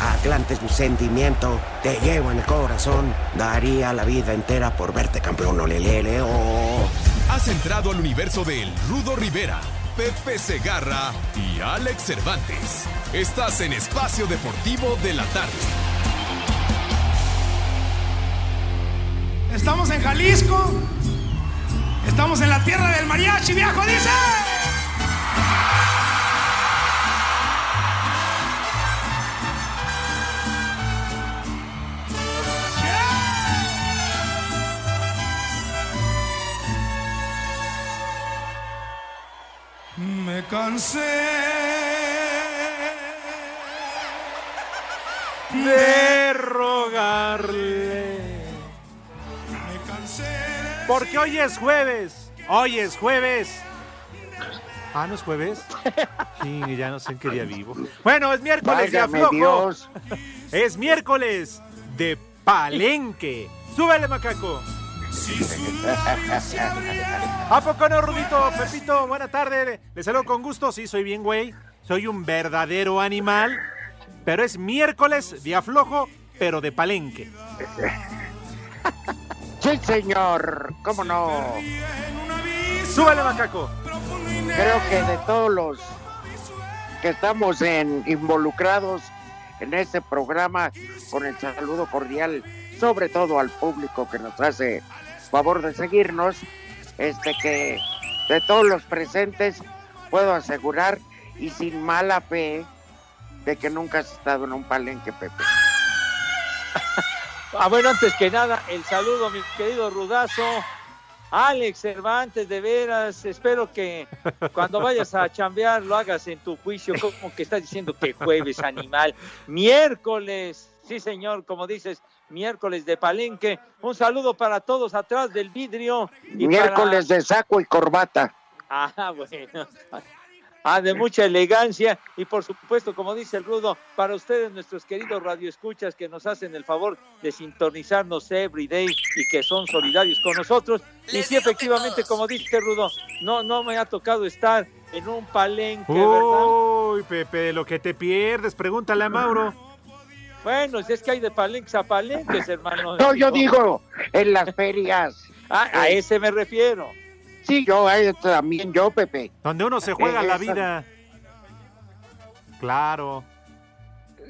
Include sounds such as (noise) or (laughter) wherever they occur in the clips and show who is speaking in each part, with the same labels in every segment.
Speaker 1: Atlante es mi sentimiento, te llevo en el corazón. Daría la vida entera por verte campeón, olelele, oh.
Speaker 2: Has entrado al universo de El Rudo Rivera, Pepe Segarra y Alex Cervantes. Estás en Espacio Deportivo de la Tarde.
Speaker 3: Estamos en Jalisco. Estamos en la tierra del mariachi, viejo, dice. Me cansé
Speaker 4: De rogarle.
Speaker 3: Me cansé
Speaker 4: Porque hoy es jueves. Hoy es jueves. Ah, ¿no es jueves? (laughs) Sí, ya no sé en qué día vivo. Bueno, es miércoles de aflojo. Es miércoles de palenque. Súbele, macaco. (laughs) ¿A poco no, Rudito? Pepito, buena tarde. Les saludo con gusto. Sí, soy bien, güey. Soy un verdadero animal. Pero es miércoles de aflojo, pero de palenque. (laughs)
Speaker 1: Sí, señor, cómo no.
Speaker 4: Súbele, macaco.
Speaker 1: Creo que de todos los que estamos en, involucrados en este programa, con el saludo cordial, sobre todo al público que nos hace favor de seguirnos, este que de todos los presentes puedo asegurar y sin mala fe de que nunca has estado en un palenque, Pepe. (laughs)
Speaker 5: Ah, bueno, antes que nada, el saludo, mi querido Rudazo. Alex Cervantes, de veras, espero que cuando vayas a chambear lo hagas en tu juicio, como que estás diciendo que jueves, animal. (laughs) Miércoles, sí señor, como dices, miércoles de Palenque. Un saludo para todos atrás del vidrio. y
Speaker 1: Miércoles de saco y corbata.
Speaker 5: Ah, bueno. Ah, de mucha elegancia y por supuesto, como dice el Rudo, para ustedes, nuestros queridos radioescuchas que nos hacen el favor de sintonizarnos every day y que son solidarios con nosotros. Y sí, efectivamente, como dice Rudo, no, no me ha tocado estar en un palenque, ¿verdad?
Speaker 4: Uy, Pepe, lo que te pierdes, pregúntale a Mauro.
Speaker 5: Bueno, si es que hay de palenques a palenques, hermano.
Speaker 1: No, yo digo en las ferias.
Speaker 5: Ah, a ese me refiero.
Speaker 1: Sí, yo eh, también, yo, Pepe.
Speaker 4: Donde uno se juega la
Speaker 1: Esa-
Speaker 4: vida. Claro.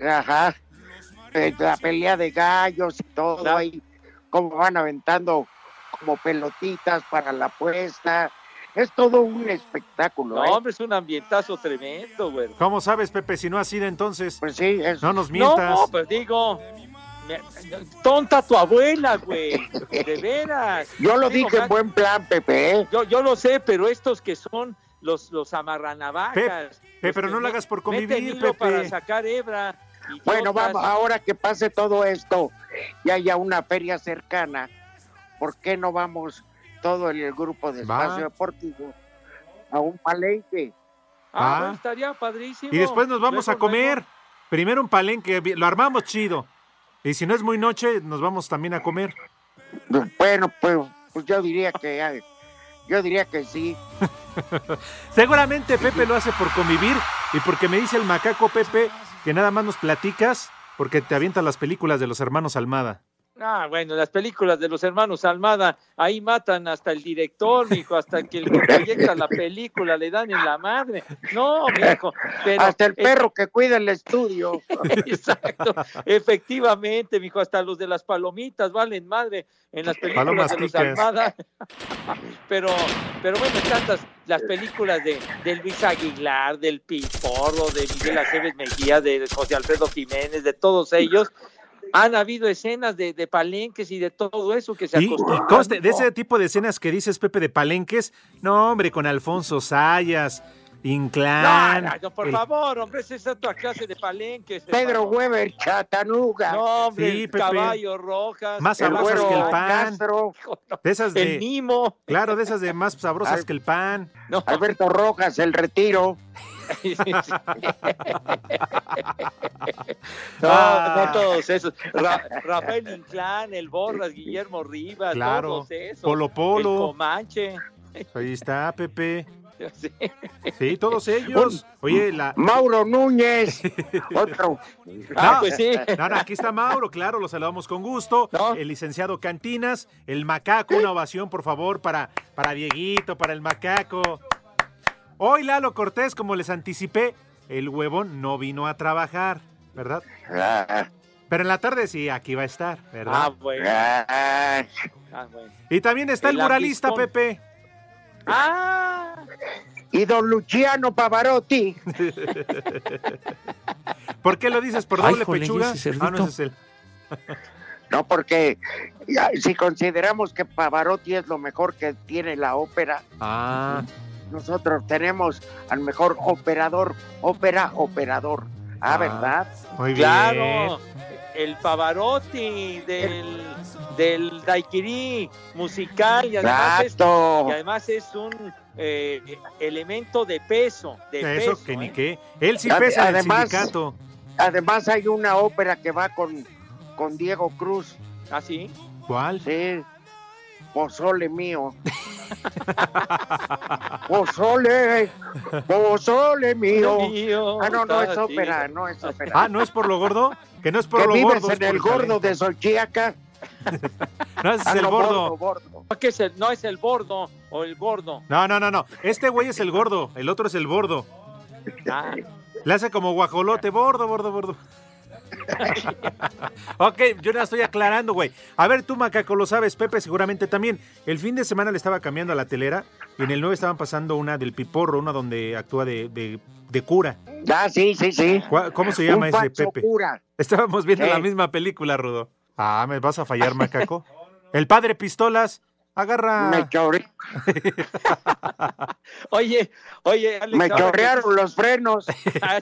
Speaker 1: Ajá. Eh, La pelea de gallos y todo ahí, como van aventando como pelotitas para la apuesta. Es todo un espectáculo.
Speaker 5: No,
Speaker 1: ¿eh?
Speaker 5: hombre, es un ambientazo tremendo, güey.
Speaker 4: ¿Cómo sabes, Pepe, si no has ido entonces?
Speaker 1: Pues sí, es...
Speaker 4: No nos mientas.
Speaker 5: No, pues digo, me- tonta tu abuela, güey. De veras.
Speaker 1: Yo lo
Speaker 5: Digo,
Speaker 1: dije en buen plan, Pepe. ¿eh?
Speaker 5: Yo, yo lo sé, pero estos que son los, los amarranavajas.
Speaker 4: Pepe, pero no lo hagas por convivir, Pepe.
Speaker 5: para sacar hebra.
Speaker 1: Bueno, vamos, ahora que pase todo esto y haya una feria cercana, ¿por qué no vamos todo el grupo de
Speaker 4: Va.
Speaker 1: espacio deportivo a un palenque?
Speaker 5: Ah,
Speaker 4: Ah.
Speaker 5: bueno, estaría padrísimo.
Speaker 4: Y después nos vamos
Speaker 5: Luego,
Speaker 4: a comer.
Speaker 5: luego.
Speaker 4: Primero un palenque, lo armamos chido. Y si no es muy noche, nos vamos también a comer.
Speaker 1: Bueno, pues, pues yo diría que ah, yo diría que sí. (laughs)
Speaker 4: Seguramente Pepe lo hace por convivir y porque me dice el macaco Pepe que nada más nos platicas porque te avientas las películas de los hermanos Almada.
Speaker 5: Ah, bueno, las películas de los hermanos Almada, ahí matan hasta el director, mijo, hasta que el que proyecta la película le dan en la madre. No, mijo, pero
Speaker 1: Hasta el perro que cuida el estudio. (laughs)
Speaker 5: Exacto, efectivamente, mijo, hasta los de las palomitas valen madre en las películas
Speaker 4: Palomas
Speaker 5: de los
Speaker 4: picas.
Speaker 5: Almada. (laughs) pero, pero bueno, tantas las películas de, de Luis Aguilar, del Piporro, de Miguel Aceves Mejía, de José Alfredo Jiménez, de todos ellos. Han habido escenas de, de palenques y de todo eso que se
Speaker 4: Y,
Speaker 5: acostumbran.
Speaker 4: de ese tipo de escenas que dices, Pepe, de palenques, no, hombre, con Alfonso Sayas, Inclán.
Speaker 5: no, no, por
Speaker 4: el-
Speaker 5: favor, hombre, esa es otra clase de palenques.
Speaker 1: Pedro
Speaker 5: hermano.
Speaker 1: Weber, Chatanuga.
Speaker 5: No, hombre,
Speaker 4: Sí,
Speaker 5: el
Speaker 4: Pepe.
Speaker 5: caballo rojas.
Speaker 4: Más
Speaker 1: el
Speaker 4: sabrosas que el pan.
Speaker 1: Castro.
Speaker 4: De esas
Speaker 5: El
Speaker 4: de.
Speaker 5: Nimo.
Speaker 4: Claro, de esas de más sabrosas
Speaker 1: Al-
Speaker 4: que el pan.
Speaker 5: No,
Speaker 1: Alberto Rojas, el retiro. (laughs) (laughs)
Speaker 5: sí. No,
Speaker 4: Ah.
Speaker 5: no todos esos. Ra- (laughs) Rafael Inclán, el Borras, Guillermo Rivas,
Speaker 4: Claro.
Speaker 5: todos esos.
Speaker 4: Polo Polo.
Speaker 5: El Comanche.
Speaker 4: Ahí está, Pepe.
Speaker 5: Sí.
Speaker 4: Sí, todos ellos. Oye, la.
Speaker 1: Mauro Núñez. (laughs) Otro.
Speaker 5: Ah,
Speaker 4: No,
Speaker 5: pues sí.
Speaker 4: No, no, aquí está Mauro, claro, lo saludamos con gusto.
Speaker 5: No.
Speaker 4: El licenciado Cantinas, el macaco, una ovación, por favor, para, para Dieguito, para el macaco. Hoy Lalo Cortés, como les anticipé, el huevón no vino a trabajar, ¿verdad?
Speaker 1: Ah,
Speaker 4: Pero en la tarde sí, aquí va a estar,
Speaker 5: Ah,
Speaker 4: ¿verdad?
Speaker 5: bueno.
Speaker 1: ah,
Speaker 5: Ah, bueno.
Speaker 4: Y también está el,
Speaker 5: el
Speaker 4: muralista. Pepe.
Speaker 5: Ah,
Speaker 1: Y don Luciano Pavarotti. (laughs)
Speaker 4: ¿Por qué lo dices? ¿Por
Speaker 6: Ay,
Speaker 4: doble
Speaker 6: jole, ¿y
Speaker 4: pechuga?
Speaker 6: ese
Speaker 4: Ah, no, ese es él. (laughs)
Speaker 1: No, porque si consideramos que Pavarotti es lo mejor que tiene la ópera,
Speaker 4: Ah,
Speaker 1: nosotros tenemos al mejor operador, ópera operador. Ah,
Speaker 4: Ah.
Speaker 1: ¿verdad?
Speaker 4: muy bien.
Speaker 5: claro. El Pavarotti del, del Daiquiri musical y además es
Speaker 1: Exacto.
Speaker 5: y además es un eh, elemento de peso, de
Speaker 4: Eso
Speaker 5: peso,
Speaker 4: que ni
Speaker 5: ¿eh?
Speaker 4: qué. Él sí pesa el
Speaker 1: además-
Speaker 4: sindicato.
Speaker 1: Además hay una ópera que va con, con Diego Cruz.
Speaker 5: ¿Ah, sí?
Speaker 4: ¿Cuál?
Speaker 1: Sí. Pozole mío. Pozole. Pozole mío.
Speaker 5: Mío,
Speaker 1: Ah, no, no es ópera, no es ópera.
Speaker 4: Ah, ¿no es por lo gordo? Que no es por
Speaker 1: que
Speaker 4: lo
Speaker 1: vives
Speaker 4: gordo.
Speaker 1: en el gordo de Xochiaca. (laughs)
Speaker 4: No, ese es
Speaker 1: Ah,
Speaker 4: el
Speaker 1: no, bordo.
Speaker 5: Es el- no es el bordo o el gordo.
Speaker 4: No, no, no, no. Este güey es el gordo, el otro es el bordo.
Speaker 5: Ah,
Speaker 4: Le hace como guajolote, bordo, bordo, bordo. Ok, yo la estoy aclarando, güey. A ver, tú, Macaco, lo sabes, Pepe seguramente también. El fin de semana le estaba cambiando a la telera y en el 9 estaban pasando una del Piporro, una donde actúa de, de- de cura.
Speaker 1: Ah, sí, sí, sí.
Speaker 4: ¿Cuál- ¿Cómo se llama
Speaker 1: Un
Speaker 4: ese Pepe?
Speaker 1: cura.
Speaker 4: Estábamos viendo
Speaker 1: Sí.
Speaker 4: la misma película, Rudo. Ah, ¿me vas a fallar, Macaco? El padre Pistolas, agarra...
Speaker 1: Me, chorre- (laughs)
Speaker 5: Oye, oye, Alex,
Speaker 1: me
Speaker 5: que-
Speaker 1: chorrearon los frenos. (laughs)
Speaker 5: Ah.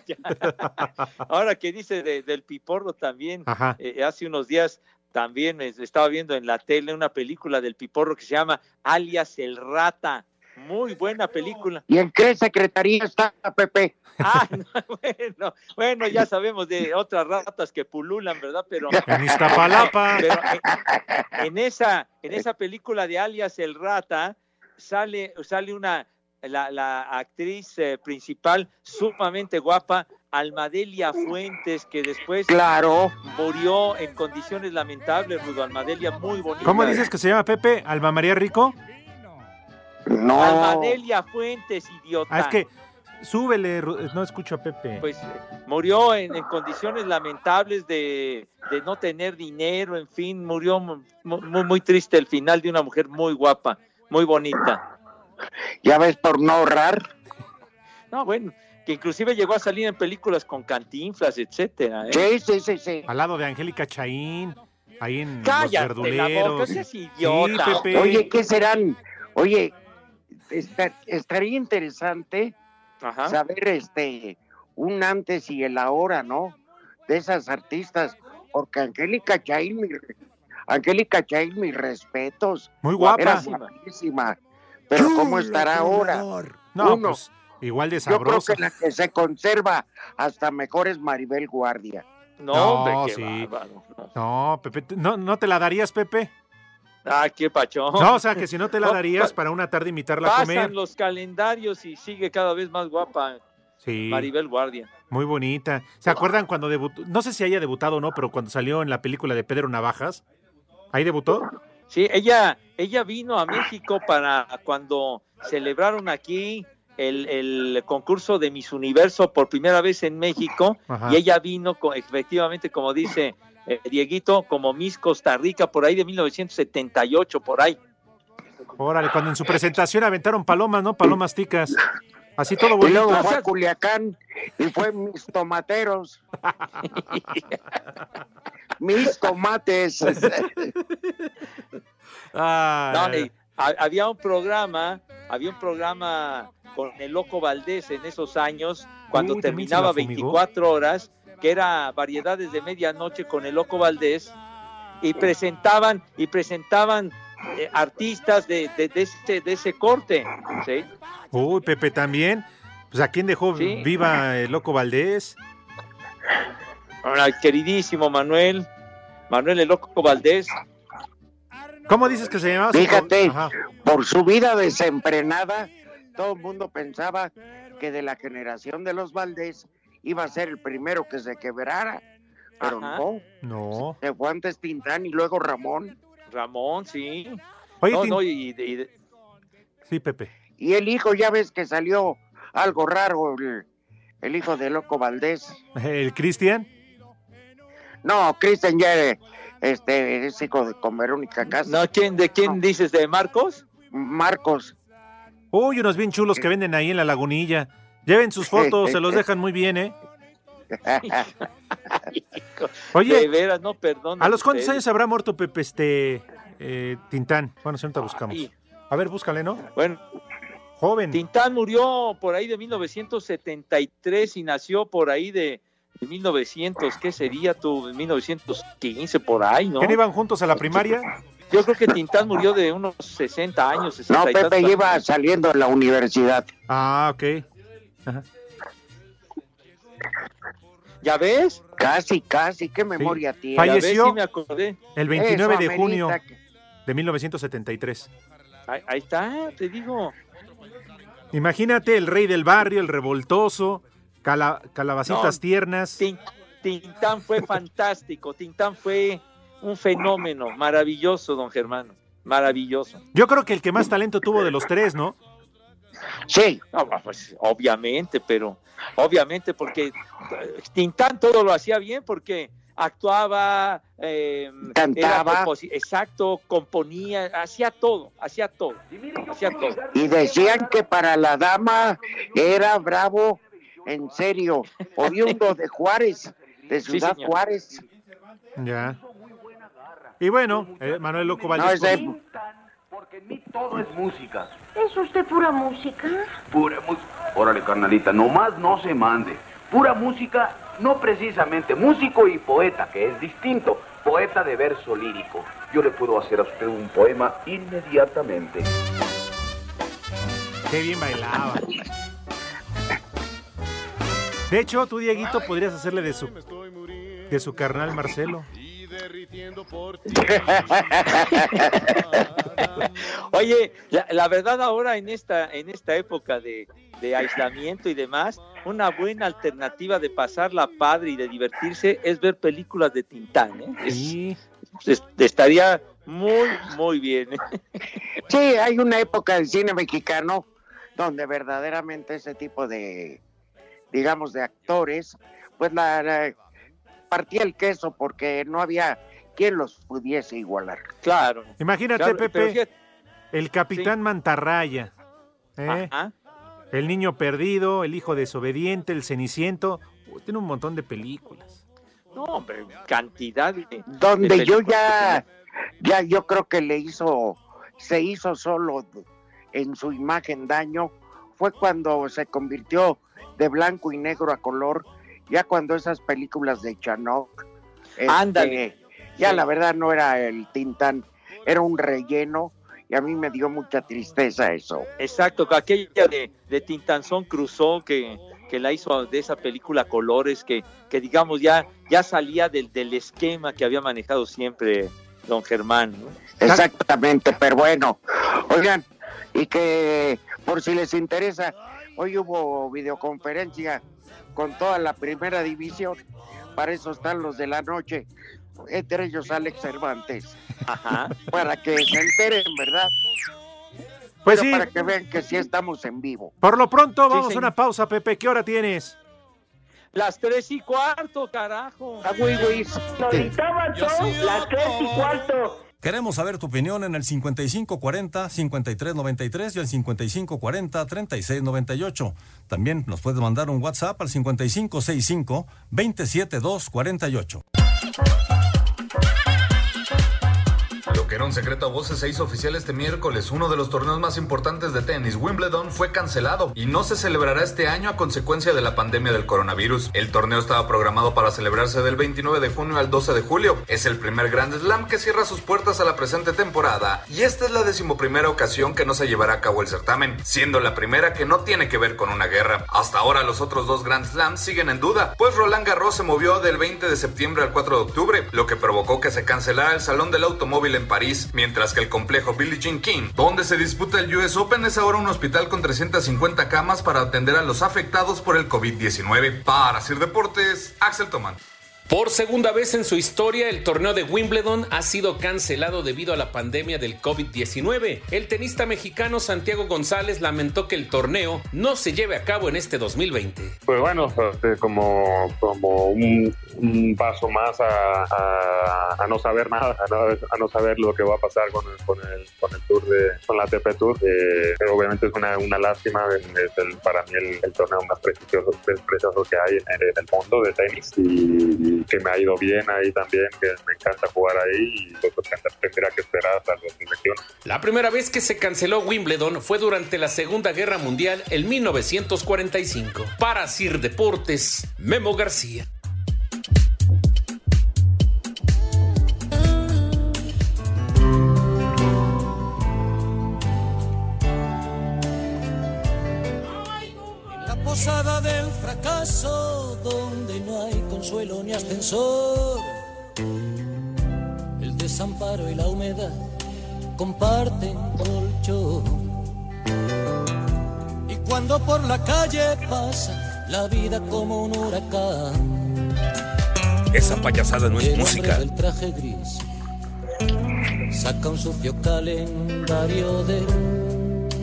Speaker 5: Ahora que dice de- del piporro también, eh, hace unos días también me estaba viendo en la tele una película del piporro que se llama Alias el Rata. Muy buena película.
Speaker 1: ¿Y en qué secretaría está, Pepe?
Speaker 5: Ah, no, (laughs) bueno, bueno, ya sabemos de otras ratas que pululan, ¿verdad? Pero, (laughs)
Speaker 4: En Iztapalapa. (laughs)
Speaker 5: pero en, en esa, en esa película de Alias el Rata sale, sale una la, la actriz eh, principal sumamente guapa, Almadelia Fuentes, que después
Speaker 1: Claro.
Speaker 5: murió en condiciones lamentables, Rudo Almadelia, muy bonita.
Speaker 4: ¿Cómo dices que se llama Pepe? ¿Alma María Rico?
Speaker 1: No.
Speaker 5: Almadelia Fuentes, idiota.
Speaker 4: Ah, es que súbele, no escucho a Pepe.
Speaker 5: pues murió en, en condiciones lamentables de, de no tener dinero, en fin, murió mu- muy, muy triste el final de una mujer muy guapa, muy bonita.
Speaker 1: Ya ves por no ahorrar.
Speaker 5: No, bueno, que inclusive llegó a salir en películas con cantinflas, etcétera. ¿eh?
Speaker 1: Sí, sí, sí, sí.
Speaker 4: Al lado de Angélica Chaín, ahí en
Speaker 5: Cállate
Speaker 4: Los
Speaker 5: la boca,
Speaker 4: Verduleros.
Speaker 5: seas idiota.
Speaker 4: Sí, Pepe.
Speaker 1: Oye, ¿qué serán? Oye, esta- estaría interesante
Speaker 5: Ajá.
Speaker 1: saber este un antes y el ahora, ¿no? De esas artistas, porque Angélica Chaín, mi, Angélica Chaín, mis respetos.
Speaker 4: Muy guapa.
Speaker 1: Era guapísima. Pero ¿cómo estará ahora?
Speaker 4: No,
Speaker 1: Uno.
Speaker 4: pues igual de
Speaker 1: Yo creo
Speaker 4: sabrosa.
Speaker 1: que la que se conserva hasta mejor es Maribel Guardia.
Speaker 5: No,
Speaker 4: No,
Speaker 5: hombre, qué
Speaker 4: sí.
Speaker 5: bárbaro. No.
Speaker 4: No, Pepe, ¿tú- ¿no, ¿no te la darías, Pepe?
Speaker 5: Ah, qué pachón.
Speaker 4: No, o sea, que si no te la (laughs) darías
Speaker 5: pa-
Speaker 4: para una tarde invitarla a
Speaker 5: Pasan
Speaker 4: comer.
Speaker 5: los calendarios y sigue cada vez más guapa
Speaker 4: Sí,
Speaker 5: Maribel Guardia.
Speaker 4: muy bonita. ¿Se acuerdan cuando debutó? No sé si haya debutado o no, pero cuando salió en la película de Pedro Navajas, ¿Ahí debutó?
Speaker 5: Sí, ella, ella vino a México para cuando celebraron aquí el, el concurso de Miss Universo por primera vez en México
Speaker 4: Ajá.
Speaker 5: y ella vino co- efectivamente, como dice eh, Dieguito, como Miss Costa Rica por ahí de 1978, por ahí.
Speaker 4: Órale, cuando en su presentación aventaron palomas, ¿no? Palomas ticas. Así todo
Speaker 1: Y
Speaker 4: bonito.
Speaker 1: luego fue a Culiacán y fue mis tomateros. (laughs) mis tomates.
Speaker 4: Ah,
Speaker 5: No, y había un programa, había un programa con el Loco Valdés en esos años, cuando
Speaker 4: Uy,
Speaker 5: terminaba
Speaker 4: la fumigó.
Speaker 5: 24 horas, que era variedades de medianoche con el Loco Valdés, y presentaban, y presentaban eh, artistas de, de, de ese, de ese corte, ¿sí?
Speaker 4: Uy, Pepe también. Pues a quién dejó
Speaker 5: Sí.
Speaker 4: viva el loco Valdés.
Speaker 5: Ahora, queridísimo Manuel, Manuel el Loco Valdés,
Speaker 4: ¿Cómo dices que se llamaba?
Speaker 1: Fíjate,
Speaker 4: Ajá.
Speaker 1: por su vida desenfrenada, todo el mundo pensaba que de la generación de los Valdés iba a ser el primero que se quebrara. Pero
Speaker 5: Ajá.
Speaker 1: no,
Speaker 4: No.
Speaker 1: se fue antes Tintán y luego Ramón.
Speaker 5: Ramón, sí.
Speaker 4: Oye,
Speaker 5: No,
Speaker 4: Tin-
Speaker 5: no, y- y-
Speaker 4: sí, Pepe.
Speaker 1: Y el hijo, ya ves que salió algo raro, el, el hijo de Loco Valdés.
Speaker 4: El Cristian.
Speaker 1: No, Cristian ya eh, este, es hijo de con Verónica Castro.
Speaker 5: no, ¿quién, ¿de quién dices? ¿De Marcos?
Speaker 1: Marcos.
Speaker 4: Uy, unos bien chulos que venden ahí en la lagunilla. Lleven sus (laughs) fotos, se los dejan muy bien, ¿eh? (laughs) Oye,
Speaker 5: de veras, no, perdón.
Speaker 4: ¿a los cuántos años habrá muerto Pepe este eh, Tintán? Bueno, si ahorita buscamos. A ver, búscale, ¿no?
Speaker 5: Bueno,
Speaker 4: Joven.
Speaker 5: Tintán murió por ahí de 1973 y nació por ahí de, de 1900, ¿qué sería tu 1915 por ahí, no?
Speaker 4: ¿Quién iban juntos a la primaria?
Speaker 5: Yo creo que Tintán murió de unos 60 años, 60
Speaker 1: No,
Speaker 5: y
Speaker 1: Pepe iba saliendo de la universidad.
Speaker 4: Ah, ok. Ajá.
Speaker 5: ¿Ya ves?
Speaker 1: Casi, casi, qué memoria tiene.
Speaker 5: ¿Ya ves?
Speaker 4: Falleció
Speaker 5: Sí me acordé.
Speaker 4: El 29
Speaker 1: Eso
Speaker 4: de junio
Speaker 1: que-
Speaker 4: de 1973.
Speaker 5: Ahí, ahí está, te digo.
Speaker 4: Imagínate el rey del barrio, el revoltoso, cala- calabacitas
Speaker 5: No.
Speaker 4: tiernas.
Speaker 5: Tin- Tintán fue fantástico, Tintán fue un fenómeno maravilloso, don Germano, maravilloso.
Speaker 4: Yo creo que el que más talento tuvo de los tres, ¿no?
Speaker 1: Sí,
Speaker 5: No, pues obviamente, pero obviamente porque eh, Tintán todo lo hacía bien porque actuaba, eh,
Speaker 1: Cantaba.
Speaker 5: exacto, componía, hacía todo, hacía todo, hacía todo.
Speaker 1: y decían que para la dama era bravo, en serio, oriundo de Juárez, de Ciudad. Juárez.
Speaker 4: Ya. Y bueno, eh, Manuel Loco
Speaker 1: No,
Speaker 4: Valdés.
Speaker 1: ese-
Speaker 7: en mí todo es música.
Speaker 8: ¿Es usted pura música?
Speaker 7: Pura música. Órale, carnalita, nomás no se mande. Pura música, no precisamente músico y poeta, que es distinto. Poeta de verso lírico. Yo le puedo hacer a usted un poema inmediatamente.
Speaker 4: Qué bien bailaba. De hecho, tú, Dieguito, podrías hacerle de su, de su carnal Marcelo. (laughs)
Speaker 5: Oye, la, la verdad ahora en esta, en esta época de, de aislamiento y demás, una buena alternativa de pasarla padre y de divertirse es ver películas de Tintán. ¿eh? Es-
Speaker 4: Sí.
Speaker 5: es- estaría muy, muy bien. ¿eh? (laughs)
Speaker 1: Sí, hay una época del cine mexicano donde verdaderamente ese tipo de, digamos, de actores, pues la, la- partía el queso porque no había quien los pudiese igualar.
Speaker 5: Claro.
Speaker 4: Imagínate,
Speaker 5: Claro,
Speaker 4: Pepe, el capitán Mantarraya. ¿eh?
Speaker 5: Ajá.
Speaker 4: El niño perdido, el hijo desobediente, el ceniciento. Uy, tiene un montón de películas.
Speaker 5: No, hombre, cantidad de...
Speaker 1: Donde
Speaker 5: de
Speaker 1: yo ya, ya yo creo que le hizo, se hizo solo en su imagen daño, fue cuando se convirtió de blanco y negro a color, ya cuando esas películas de Chanok, este,
Speaker 5: Ándale.
Speaker 1: Ya
Speaker 5: Sí.
Speaker 1: la verdad no era el Tintán, era un relleno y a mí me dio mucha tristeza eso.
Speaker 5: Exacto, que aquella de, de Tintanzón Cruzó que, que la hizo de esa película Colores, que, que digamos ya, ya salía del, del esquema que había manejado siempre don Germán. ¿no?
Speaker 1: Exactamente, pero bueno, oigan, y que por si les interesa, hoy hubo videoconferencia con toda la primera división, para eso están los de la noche, entre ellos Alex Cervantes,
Speaker 5: Ajá.
Speaker 1: para que se enteren, ¿verdad?
Speaker 4: Pues
Speaker 1: Pero
Speaker 4: sí.
Speaker 1: para que vean que sí estamos en vivo.
Speaker 4: Por lo pronto, vamos a una pausa, Pepe. ¿Qué hora tienes?
Speaker 5: Las tres y cuarto, carajo.
Speaker 1: Ah, güey, güey.
Speaker 8: Son las tres y cuarto.
Speaker 9: Queremos saber tu opinión en el 5540-5393 y el 5540-3698. También nos puedes mandar un WhatsApp al 5565-27248.
Speaker 10: Lo un secreto a voces se hizo oficial este miércoles. Uno de los torneos más importantes de tenis, Wimbledon, fue cancelado y no se celebrará este año a consecuencia de la pandemia del coronavirus. El torneo estaba programado para celebrarse del 29 de junio al 12 de julio. Es el primer Grand Slam que cierra sus puertas a la presente temporada y esta es la decimoprimera ocasión que no se llevará a cabo el certamen, siendo la primera que no tiene que ver con una guerra. Hasta ahora los otros dos Grand Slams siguen en duda, pues Roland Garros se movió del 20 de septiembre al 4 de octubre, lo que provocó que se cancelara el Salón del Automóvil en París, mientras que el complejo Billie Jean King, donde se disputa el US Open, es ahora un hospital con 350 camas para atender a los afectados por el COVID-19. Para Sir Deportes, Axel Tomán.
Speaker 11: Por segunda vez en su historia, el torneo de Wimbledon ha sido cancelado debido a la pandemia del COVID-19. El tenista mexicano Santiago González lamentó que el torneo no se lleve a cabo en este 2020.
Speaker 12: Pues bueno, este, como, como un, un paso más a, a- a no saber nada, a no, a no saber lo que va a pasar con el, con el, con el tour de, con la TP Tour. Eh, obviamente es una, una lástima, es el- para mí el torneo más prestigioso, precioso que hay en el, en el mundo de tenis y, que me ha ido bien ahí también, que me encanta jugar ahí y pues, tendría que esperar hasta el 2021.
Speaker 11: La primera vez que se canceló Wimbledon fue durante la Segunda Guerra Mundial en 1945. Para Sir Deportes, Memo García.
Speaker 13: Posada del fracaso, donde no hay consuelo ni ascensor. El desamparo y la humedad comparten colchón. Y cuando por la calle pasa la vida como un huracán.
Speaker 11: Esa payasada no
Speaker 13: el
Speaker 11: es música.
Speaker 13: del traje gris saca un sucio calendario del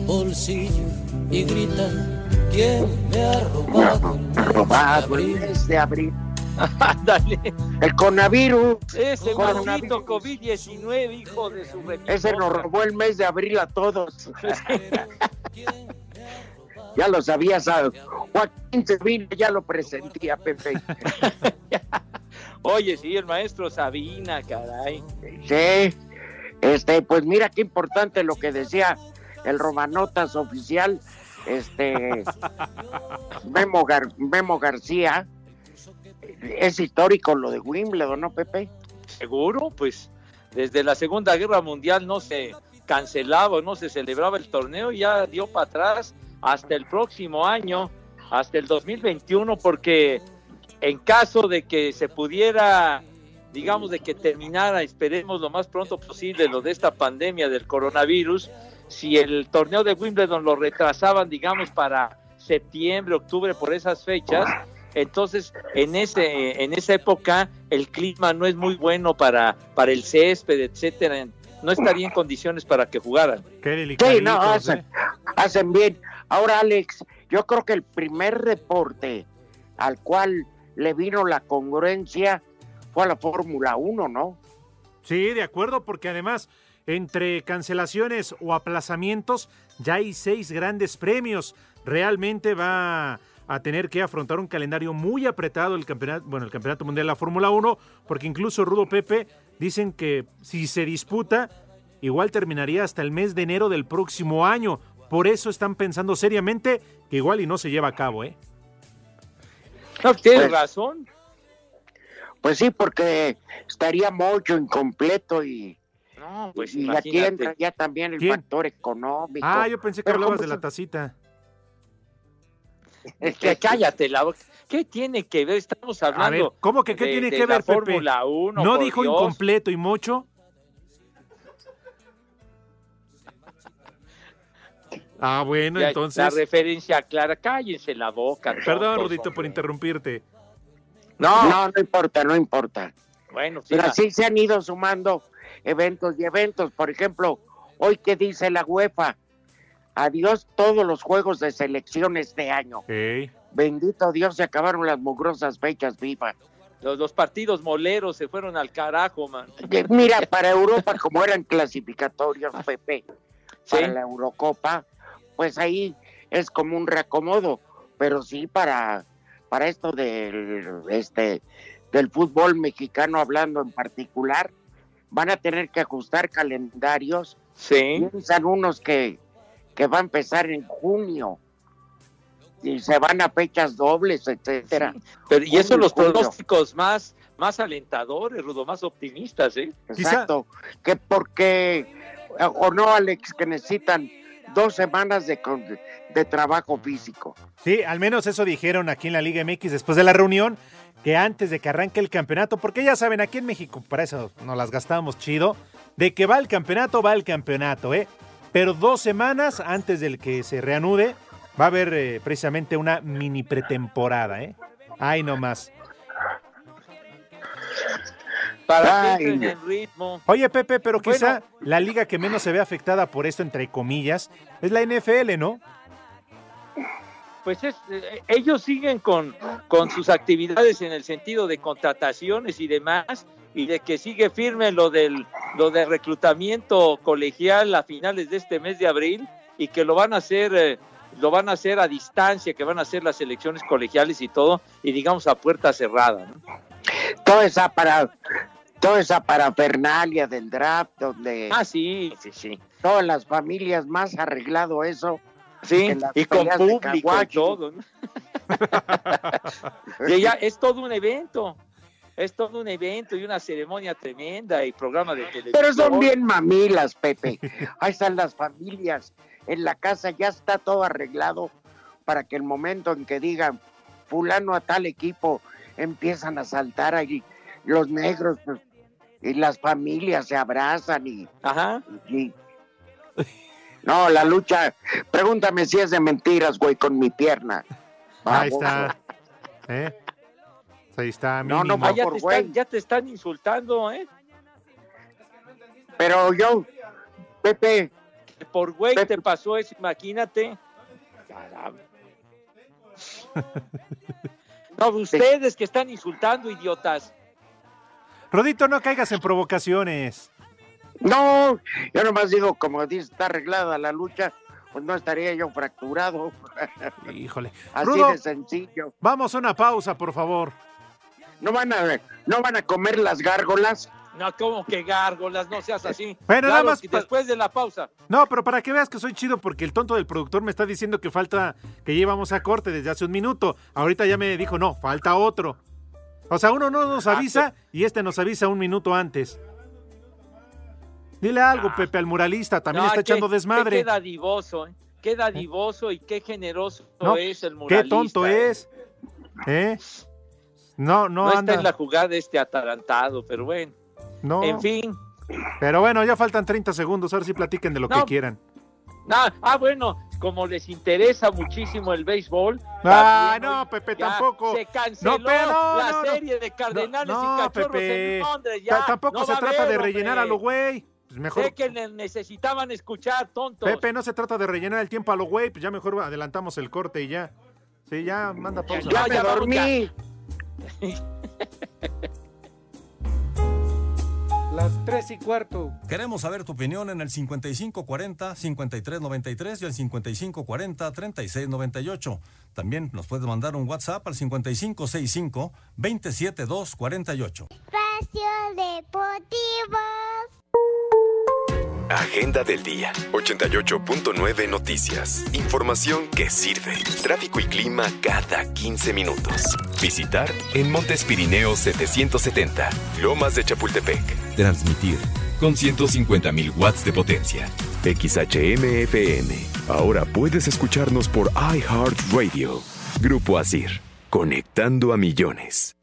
Speaker 13: bolsillo y grita ¿Quién me ha robado el mes de
Speaker 1: Robado el mes de abril. (laughs)
Speaker 5: Ándale.
Speaker 1: El coronavirus.
Speaker 5: Ese maldito COVID-19, hijo de su repito.
Speaker 1: Ese nos robó el mes de abril a todos. (laughs) ya lo sabías, ah, Joaquín Sabina ya lo presentía, Pepe. (laughs)
Speaker 5: Oye, sí, el maestro Sabina, caray.
Speaker 1: Sí, este, pues mira qué importante lo que decía el Romanotas oficial, este Memo, Gar- Memo García. Es histórico lo de Wimbledon, ¿no, Pepe?
Speaker 5: Seguro, pues desde la Segunda Guerra Mundial no se cancelaba, no se celebraba el torneo, ya dio para atrás hasta el próximo año, hasta el 2021, porque en caso de que se pudiera, digamos, de que terminara, esperemos lo más pronto posible, lo de esta pandemia del coronavirus, si el torneo de Wimbledon lo retrasaban, digamos, para septiembre, octubre, por esas fechas, entonces en ese en esa época el clima no es muy bueno para para el césped, etcétera, no estaría en condiciones para que jugaran.
Speaker 4: Qué
Speaker 1: Sí, no, hacen, hacen bien. Ahora, Alex, yo creo que el primer deporte al cual le vino la congruencia fue a la Fórmula 1, ¿no?
Speaker 4: Sí, de acuerdo, porque además, entre cancelaciones o aplazamientos, ya hay seis grandes premios. Realmente va a tener que afrontar un calendario muy apretado el campeonato, bueno, el campeonato mundial de la Fórmula 1, porque incluso Rudo Pepe dicen que si se disputa, igual terminaría hasta el mes de enero del próximo año. Por eso están pensando seriamente que igual y no se lleva a cabo, ¿eh?
Speaker 5: No, tienes
Speaker 1: Pues-
Speaker 5: razón.
Speaker 1: Pues sí, porque estaría mucho incompleto y,
Speaker 5: No, pues
Speaker 1: y aquí
Speaker 5: imagínate.
Speaker 1: entra ya también el
Speaker 4: ¿Quién?
Speaker 1: factor económico.
Speaker 4: Ah, yo pensé que
Speaker 1: Pero
Speaker 4: hablabas
Speaker 1: ¿cómo
Speaker 4: de la tacita. (laughs)
Speaker 5: Que cállate la boca. ¿Qué tiene que ver? Estamos
Speaker 4: A
Speaker 5: hablando.
Speaker 4: ver, ¿cómo que qué
Speaker 5: de-
Speaker 4: tiene
Speaker 5: de
Speaker 4: que
Speaker 5: la
Speaker 4: ver, Pepe?
Speaker 5: Fórmula 1,
Speaker 4: ¿No dijo
Speaker 5: Dios.
Speaker 4: incompleto y mocho? Ah, bueno,
Speaker 5: Ya, La
Speaker 4: entonces.
Speaker 5: referencia clara, cállense la boca.
Speaker 4: Perdón,
Speaker 5: tontos,
Speaker 4: Rudito, por interrumpirte.
Speaker 1: No, no, no importa, no importa.
Speaker 5: Bueno, sí,
Speaker 1: Pero así se han ido sumando eventos y eventos. Por ejemplo, hoy que dice la UEFA, adiós todos los juegos de selección este año. Bendito Dios, se acabaron las mugrosas fechas FIFA.
Speaker 5: los, los partidos moleros se fueron al carajo, man.
Speaker 1: Eh, Mira, para Europa, como eran clasificatorios, Pepe, para
Speaker 5: Sí.
Speaker 1: la Eurocopa, pues ahí es como un reacomodo. Pero sí, para, para esto del, este, del fútbol mexicano, hablando en particular, van a tener que ajustar calendarios.
Speaker 5: Sí.
Speaker 1: Piensan unos que, que va a empezar en junio y se van a fechas dobles, etcétera.
Speaker 5: Pero, y eso los
Speaker 1: julio.
Speaker 5: pronósticos más, más alentadores, Rudo, más optimistas, ¿eh?
Speaker 1: Exacto. Que porque, o no, Alex, que necesitan dos semanas de, de trabajo físico.
Speaker 4: Sí, al menos eso dijeron aquí en la Liga MX después de la reunión, que antes de que arranque el campeonato, porque ya saben, aquí en México, para eso nos las gastamos chido, de que va el campeonato, va el campeonato, ¿eh? Pero dos semanas antes del que se reanude, va a haber eh, precisamente una mini pretemporada, ¿eh? Ay, no más.
Speaker 5: Para que en ritmo.
Speaker 4: Oye, Pepe, pero
Speaker 5: Bueno.
Speaker 4: quizá la liga que menos se ve afectada por esto, entre comillas, es la NFL, ¿no?
Speaker 5: Pues es, eh, ellos siguen con, con sus actividades en el sentido de contrataciones y demás, y de que sigue firme lo del, lo del reclutamiento colegial a finales de este mes de abril, y que lo van a hacer, eh, lo van a hacer a distancia, que van a hacer las elecciones colegiales y todo, y digamos a puerta cerrada. ¿no?
Speaker 1: Toda esa para toda esa parafernalia del draft donde
Speaker 5: Ah, sí, sí, sí.
Speaker 1: todas las familias más arreglado eso
Speaker 5: Sí, y con público y todo. ¿no? (laughs) Y ya es todo un evento. Es todo un evento y una ceremonia tremenda y programa de televisión.
Speaker 1: Pero son bien mamilas, Pepe. Ahí están las familias. En la casa ya está todo arreglado para que el momento en que digan fulano a tal equipo empiezan a saltar ahí los negros pues, y las familias se abrazan y,
Speaker 5: Ajá.
Speaker 1: y- no la lucha pregúntame si es de mentiras güey con mi pierna
Speaker 4: Ahí está. (laughs) ¿Eh? Ahí está,
Speaker 1: No, no.
Speaker 5: Ah, ya,
Speaker 1: por
Speaker 5: te
Speaker 1: güey.
Speaker 5: están, ya te están insultando, ¿eh?
Speaker 1: pero yo Pepe
Speaker 5: Por güey te pasó eso, imagínate. (laughs) No, ustedes que están insultando, idiotas.
Speaker 4: Rodito, no caigas en provocaciones.
Speaker 1: No, yo nomás digo, como dice, está arreglada la lucha, pues no estaría yo fracturado. (laughs)
Speaker 4: Híjole.
Speaker 1: Así
Speaker 4: Rudo,
Speaker 1: de sencillo.
Speaker 4: vamos a una pausa, por favor.
Speaker 1: ¿No van a, no van a comer las gárgolas?
Speaker 5: No, como que gárgolas, no seas así.
Speaker 4: Bueno, nada más pa-
Speaker 5: después de la pausa.
Speaker 4: No, pero para que veas que soy chido, porque el tonto del productor me está diciendo que falta, que llevamos a corte desde hace un minuto. Ahorita ya me dijo, no, falta otro. O sea, uno no nos avisa y este nos avisa un minuto antes. Dile algo, Pepe, al muralista, también
Speaker 5: No,
Speaker 4: está
Speaker 5: qué-
Speaker 4: echando desmadre.
Speaker 5: Qué dadivoso, ¿eh? Qué dadivoso y qué generoso
Speaker 4: No,
Speaker 5: es el
Speaker 4: Qué
Speaker 5: muralista.
Speaker 4: tonto
Speaker 5: ¿eh?
Speaker 4: es. ¿Eh? No, no,
Speaker 5: No,
Speaker 4: anda.
Speaker 5: está en la jugada este atarantado, pero bueno.
Speaker 4: No.
Speaker 5: En fin.
Speaker 4: Pero bueno, ya faltan 30 segundos, ahora sí platiquen de lo que
Speaker 5: No.
Speaker 4: quieran.
Speaker 5: Ah, ah, bueno, como les interesa muchísimo el béisbol.
Speaker 4: Ah,
Speaker 5: también
Speaker 4: no, Pepe, tampoco.
Speaker 5: Se canceló
Speaker 4: No, pero no,
Speaker 5: la
Speaker 4: no, no.
Speaker 5: serie de Cardenales
Speaker 4: No,
Speaker 5: y Cachorros
Speaker 4: Pepe.
Speaker 5: en Londres. Ya,
Speaker 4: Tampoco
Speaker 5: no
Speaker 4: se trata
Speaker 5: haber,
Speaker 4: de rellenar
Speaker 5: hombre.
Speaker 4: a lo güey. Pues mejor,
Speaker 5: Sé que necesitaban escuchar, tontos.
Speaker 4: Pepe, no se trata de rellenar el tiempo a lo güey, pues ya mejor adelantamos el corte y ya. Sí, ya, manda pausa.
Speaker 1: Ya me
Speaker 5: ya, vamos,
Speaker 1: dormí. (laughs)
Speaker 14: Las tres y cuarto.
Speaker 9: Queremos saber tu opinión en el 5540-5393 y el 5540-3698. También nos puedes mandar un WhatsApp al 5565-27248.
Speaker 15: Espacio Deportivo.
Speaker 16: Agenda del día. 88.9 Noticias. Información que sirve. Tráfico y clima cada 15 minutos. Visitar en Montes Pirineos 770. Lomas de Chapultepec. Transmitir con 150.000 watts de potencia. XHMFM. Ahora puedes escucharnos por iHeartRadio. Grupo Asir. Conectando a millones.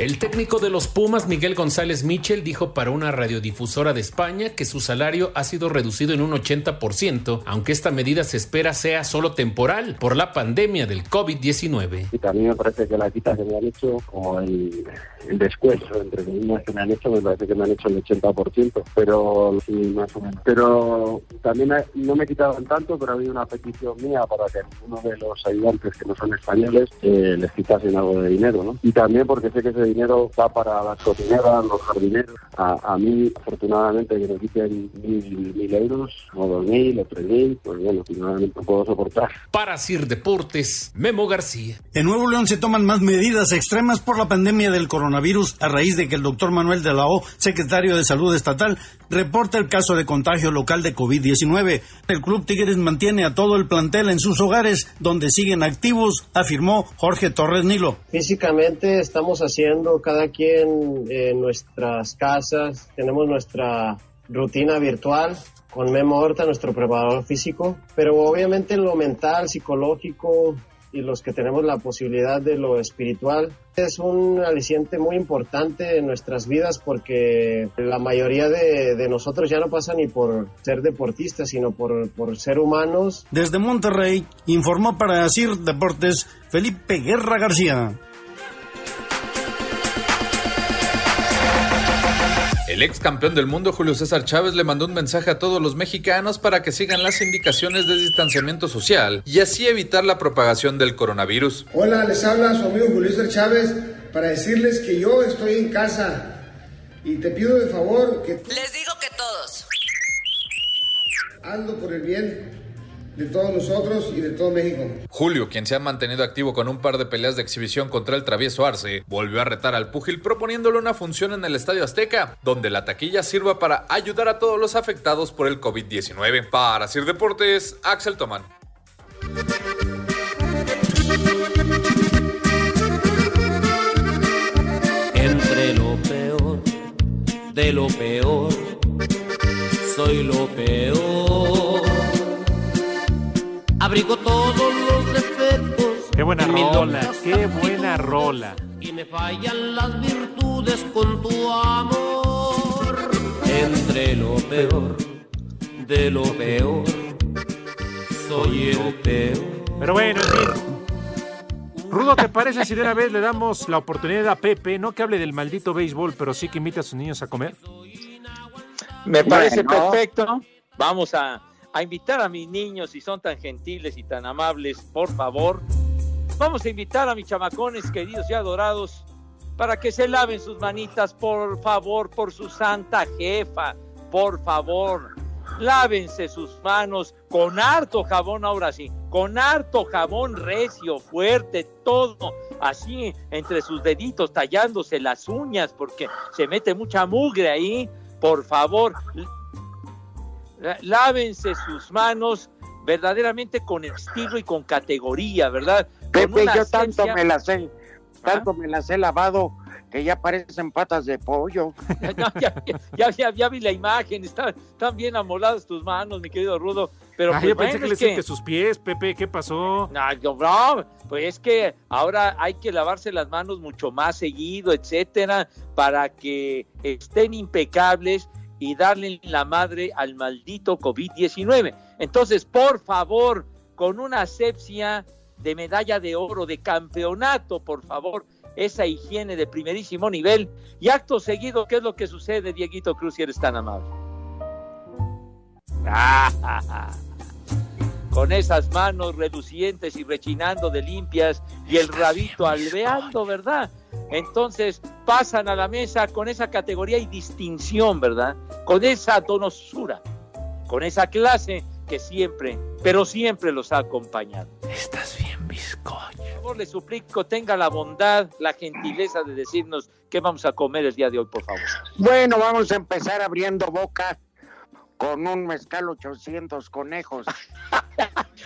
Speaker 11: El técnico de los Pumas, Miguel González Michel, dijo para una radiodifusora de España que su salario ha sido reducido en un 80%, aunque esta medida se espera sea solo temporal por la pandemia del COVID-19.
Speaker 17: Y también me parece que la quita que me han hecho, como el, el descuento entre comillas que me han hecho, me parece que me han hecho el 80%, pero sí, más o menos. Pero también no me quitaban tanto, pero ha habido una petición mía para que uno de los ayudantes que no son españoles eh, les quitasen algo de dinero, ¿no? Y también porque sé que ese dinero va para las cocineras, los jardineros. A, a mí, afortunadamente, que me quiten mil, mil euros, o dos mil, o tres mil, pues bueno, afortunadamente puedo soportar.
Speaker 11: Para Sir Deportes, Memo García.
Speaker 18: En Nuevo León se toman más medidas extremas por la pandemia del coronavirus a raíz de que el doctor Manuel de la O, secretario de Salud Estatal, reporta el caso de contagio local de COVID-19. El Club Tigres mantiene a todo el plantel en sus hogares, donde siguen activos, afirmó Jorge Torres Nilo.
Speaker 19: Físicamente estamos haciendo cada quien en nuestras casas, tenemos nuestra rutina virtual con Memo Horta, nuestro preparador físico, pero obviamente en lo mental, psicológico y los que tenemos la posibilidad de lo espiritual, es un aliciente muy importante en nuestras vidas porque la mayoría de, nosotros ya no pasa ni por ser deportistas, sino por, por ser humanos.
Speaker 18: Desde Monterrey, informó para Sir Deportes Felipe Guerra García.
Speaker 10: El ex campeón del mundo Julio César Chávez le mandó un mensaje a todos los mexicanos para que sigan las indicaciones de distanciamiento social y así evitar la propagación del coronavirus.
Speaker 20: Hola, les habla su amigo Julio César Chávez para decirles que yo estoy en casa y te pido de favor que
Speaker 21: Les digo que todos.
Speaker 20: hazlo por el bien de todos nosotros y de todo México.
Speaker 10: Julio, quien se ha mantenido activo con un par de peleas de exhibición contra el travieso Arce, volvió a retar al púgil proponiéndole una función en el Estadio Azteca, donde la taquilla sirva para ayudar a todos los afectados por el COVID-19. Para Sir Deportes, Axel Tomán.
Speaker 13: Entre lo peor de lo peor, soy lo peor. Abrigo todos los defectos.
Speaker 4: Qué buena rola, qué buena rola.
Speaker 13: Y me fallan las virtudes con tu amor. Entre lo peor de lo peor, soy el peor.
Speaker 4: Pero bueno, en fin. Rudo, ¿te parece si de una vez le damos la oportunidad a Pepe, no que hable del maldito béisbol, pero sí que invite a sus niños a comer?
Speaker 5: Me parece
Speaker 4: Bueno.
Speaker 5: perfecto. Vamos a, a invitar a mis niños, si son tan gentiles y tan amables, por favor. Vamos a invitar a mis chamacones queridos y adorados para que se laven sus manitas, por favor, por su santa jefa, por favor. Lávense sus manos con harto jabón, ahora sí, con harto jabón recio, fuerte, todo así entre sus deditos, tallándose las uñas, porque se mete mucha mugre ahí. Por favor, lávense sus manos verdaderamente con estilo y con categoría, ¿verdad? Con
Speaker 1: Pepe,
Speaker 5: una
Speaker 1: yo tanto me las he, tanto me las he lavado que ya parecen patas de pollo. (laughs)
Speaker 5: No, ya, ya, ya- ya vi la imagen, están, están bien amoladas tus manos, mi querido Rudo. Pero
Speaker 4: Ah,
Speaker 5: pues,
Speaker 4: yo pensé
Speaker 5: bueno,
Speaker 4: que le que sus pies, Pepe, ¿qué pasó?
Speaker 5: No, yo, no, pues es que ahora hay que lavarse las manos mucho más seguido, etcétera, para que estén impecables y darle la madre al maldito COVID-19. Entonces, por favor, con una asepsia de medalla de oro, de campeonato, por favor, esa higiene de primerísimo nivel. Y acto seguido, ¿qué es lo que sucede, Dieguito Cruz, si eres tan amable? (laughs) Con esas manos relucientes y rechinando de limpias y el rabito alveando, ¿verdad? Entonces pasan a la mesa con esa categoría y distinción, ¿verdad? Con esa donosura, con esa clase que siempre, pero siempre los ha acompañado. Estás bien, bizcocho. Por favor, le suplico, tenga la bondad, la gentileza de decirnos qué vamos a comer el día de hoy, por favor.
Speaker 1: Bueno, vamos a empezar abriendo boca con un mezcal 800 conejos. (laughs)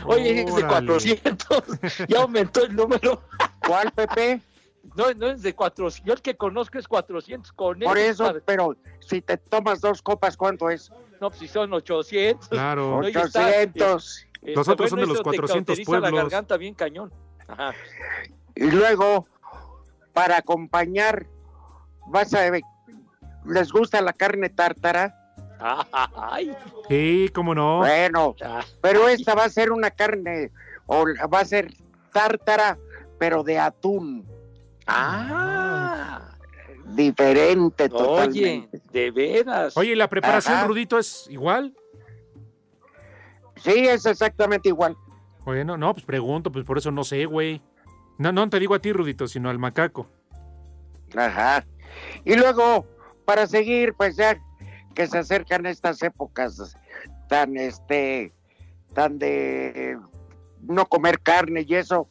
Speaker 5: Oye, es de
Speaker 1: Órale.
Speaker 5: 400, (laughs) ya aumentó el número.
Speaker 1: ¿Cuál, Pepe?
Speaker 5: No, no es de 400, yo el que conozco es 400 conejos.
Speaker 1: Por eso,
Speaker 5: padre.
Speaker 1: pero si te tomas dos copas, ¿cuánto es?
Speaker 5: No, pues si son 800.
Speaker 4: Claro.
Speaker 5: No, y está-
Speaker 1: 800.
Speaker 5: eh,
Speaker 4: Los otros son de los
Speaker 5: eso te
Speaker 4: 400
Speaker 5: cauteriza la
Speaker 4: pueblos.
Speaker 5: garganta bien cañón. Ajá.
Speaker 1: Y luego, para acompañar vas a ver, ¿les gusta la carne tártara?
Speaker 5: Ay,
Speaker 4: Sí, cómo no.
Speaker 1: Bueno, pero esta va a ser una carne, o va a ser tártara, pero de atún.
Speaker 5: Ah,
Speaker 1: Diferente
Speaker 5: oye,
Speaker 1: totalmente.
Speaker 5: de veras.
Speaker 4: Oye, ¿y la preparación,
Speaker 1: Ajá.
Speaker 4: Rudito, es igual?
Speaker 1: Sí, es exactamente igual.
Speaker 4: Bueno, no, pues pregunto, pues por eso no sé, güey. No, no te digo a ti, Rudito, sino al macaco.
Speaker 1: Ajá. Y luego, para seguir, pues ya que se acercan estas épocas tan, este, tan de no comer carne y eso,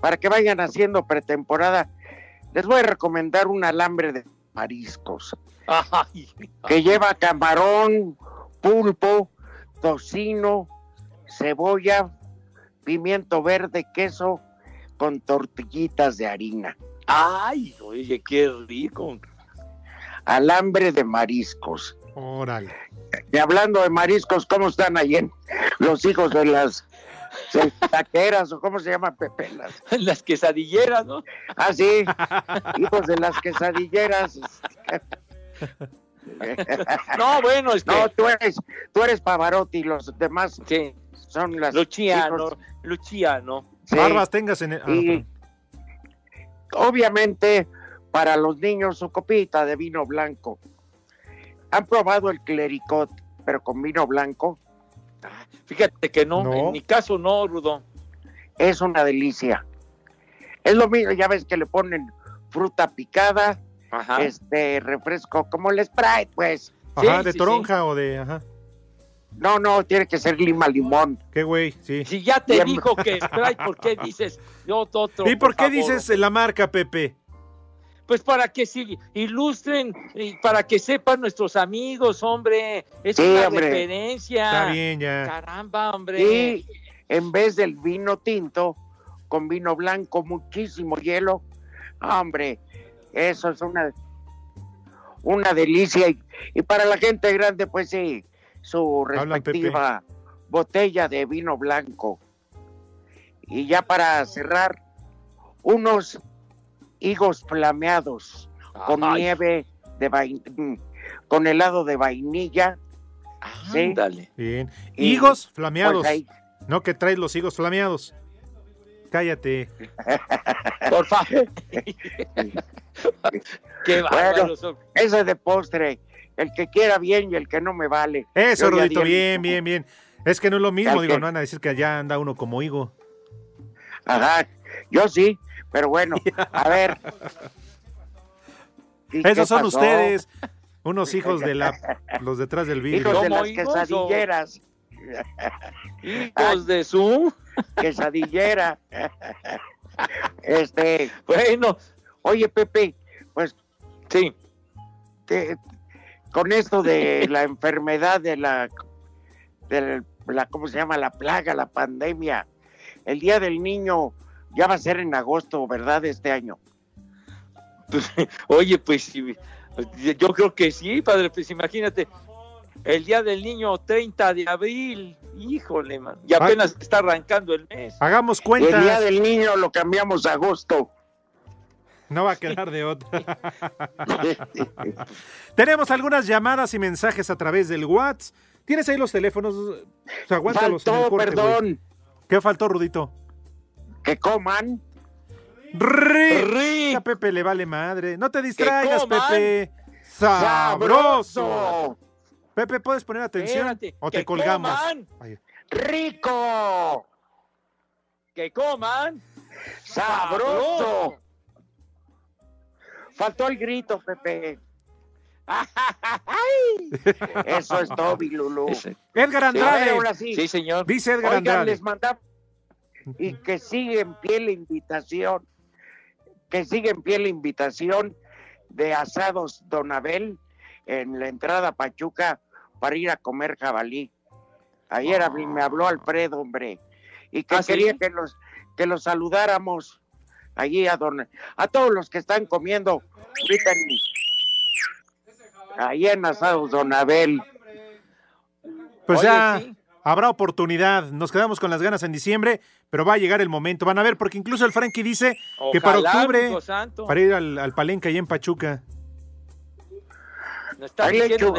Speaker 1: para que vayan haciendo pretemporada, les voy a recomendar un alambre de mariscos
Speaker 5: Ay,
Speaker 1: que lleva camarón, pulpo, tocino, cebolla, pimiento verde, queso con tortillitas de harina.
Speaker 5: ay, oye, qué rico.
Speaker 1: Alambre de mariscos.
Speaker 4: Órale.
Speaker 1: Y hablando de mariscos, ¿cómo están ahí en los hijos de las taqueras o cómo se llaman Pepe? Las, (laughs)
Speaker 5: Las quesadilleras, ¿no?
Speaker 1: ah, sí, hijos de las quesadilleras. (laughs)
Speaker 5: No, bueno, es que
Speaker 1: No, tú eres, tú eres Pavarotti, los demás
Speaker 5: sí,
Speaker 1: son las
Speaker 5: Luciano,
Speaker 1: hijos-
Speaker 5: Luciano.
Speaker 1: sí.
Speaker 4: Barbas tengas en el... ah,
Speaker 1: Y obviamente para los niños su copita de vino blanco. ¿Han probado el clericot, pero con vino blanco?
Speaker 5: Fíjate que no,
Speaker 4: No.
Speaker 5: en mi caso no, Rudo.
Speaker 1: Es una delicia. Es lo mismo, ya ves que le ponen fruta picada,
Speaker 5: Ajá.
Speaker 1: este refresco, como el Sprite, pues.
Speaker 4: Ajá,
Speaker 5: sí,
Speaker 4: de
Speaker 5: sí,
Speaker 4: toronja o de... Ajá.
Speaker 1: No, no, tiene que ser lima limón.
Speaker 4: Qué güey, sí.
Speaker 5: Si ya te
Speaker 1: Bien.
Speaker 5: dijo que Sprite, ¿por qué dices yo otro?
Speaker 4: ¿Y por qué
Speaker 5: favor?
Speaker 4: dices la marca, Pepe?
Speaker 5: Pues para que sí, ilustren y para que sepan nuestros amigos, hombre. Es
Speaker 1: Sí,
Speaker 5: una
Speaker 1: hombre.
Speaker 5: referencia.
Speaker 4: Está bien, ya.
Speaker 5: Caramba, hombre.
Speaker 1: Y en vez del vino tinto, con vino blanco, muchísimo hielo. Hombre, eso es una, una delicia. Y, y para la gente grande, pues sí, su respectiva botella de vino blanco. Y ya para cerrar, unos higos flameados con
Speaker 5: Ay,
Speaker 1: nieve de vain- con helado de vainilla. Sí.
Speaker 5: ándale.
Speaker 4: Bien.
Speaker 1: Y,
Speaker 4: Higos flameados.
Speaker 1: Pues ahí,
Speaker 4: No que traes los higos flameados. Cállate. (laughs)
Speaker 5: Por favor. (laughs) Qué son.
Speaker 1: ese de postre, el que quiera bien y el que no me vale.
Speaker 4: Eso,
Speaker 1: el-
Speaker 4: bien, bien, bien. Es que no es lo mismo, digo,
Speaker 1: que-
Speaker 4: no van a decir que allá anda uno como higo.
Speaker 1: Ajá, yo sí, pero bueno, a ver. (laughs) ¿Y qué
Speaker 4: Esos son
Speaker 1: pasó?
Speaker 4: ustedes, unos hijos de la, los detrás del vidrio.
Speaker 1: Hijos de
Speaker 5: ¿Cómo
Speaker 1: las quesadilleras.
Speaker 5: Hijos de su. (laughs)
Speaker 1: Quesadillera. Este,
Speaker 5: Bueno,
Speaker 1: oye, Pepe, pues
Speaker 5: sí.
Speaker 1: te- con esto de la enfermedad de la, de la, ¿cómo se llama? La plaga, la pandemia. El Día del Niño ya va a ser en agosto, ¿verdad? Este año.
Speaker 5: Pues, (laughs) oye, pues sí, yo creo que sí, padre. Pues imagínate, el día del niño 30 de abril, híjole, man. Y apenas está arrancando el mes.
Speaker 4: Hagamos
Speaker 1: Y el Día del Niño lo cambiamos a agosto.
Speaker 4: No va a quedar de otra. (laughs) (laughs) Tenemos algunas llamadas y mensajes a través del WhatsApp. ¿Tienes ahí los teléfonos? O sea, aguántalos en el
Speaker 1: Faltó, perdón,
Speaker 4: ¿Qué faltó, Rudito?
Speaker 1: Que coman.
Speaker 4: ¡Ri! A Pepe le vale madre. No te distraigas. Pepe. ¡Sabroso!
Speaker 1: ¡Sabroso!
Speaker 4: Pepe, ¿puedes poner atención?
Speaker 5: Espérate,
Speaker 4: ¿O te
Speaker 5: que
Speaker 4: colgamos?
Speaker 5: coman.
Speaker 1: ¡Rico!
Speaker 5: Que coman.
Speaker 1: ¡Sabroso! Faltó el grito, Pepe. (laughs) Eso es Toby, Lulú.
Speaker 4: Edgar Andrade.
Speaker 1: sí.
Speaker 5: Sí, señor.
Speaker 4: Dice Edgar
Speaker 1: Oigan,
Speaker 4: Andrade.
Speaker 1: les mandamos y que sigue en pie la invitación, que sigue en pie la invitación de Asados Donabel en la entrada a Pachuca para ir a comer jabalí. Ayer
Speaker 4: Ah.
Speaker 1: me habló Alfredo, hombre, y que
Speaker 5: ¿Ah, sí?
Speaker 1: quería que los que los saludáramos allí a don a todos los que están comiendo ahorita en- ahí en Asados Donabel.
Speaker 4: Pues
Speaker 5: Oye,
Speaker 4: ya
Speaker 5: sí.
Speaker 4: Habrá oportunidad. Nos quedamos con las ganas en diciembre, pero va a llegar el momento. Van a ver, porque incluso el Frankie dice que para octubre,
Speaker 5: santo.
Speaker 4: para ir al, al palenque ahí en Pachuca.
Speaker 1: Echo,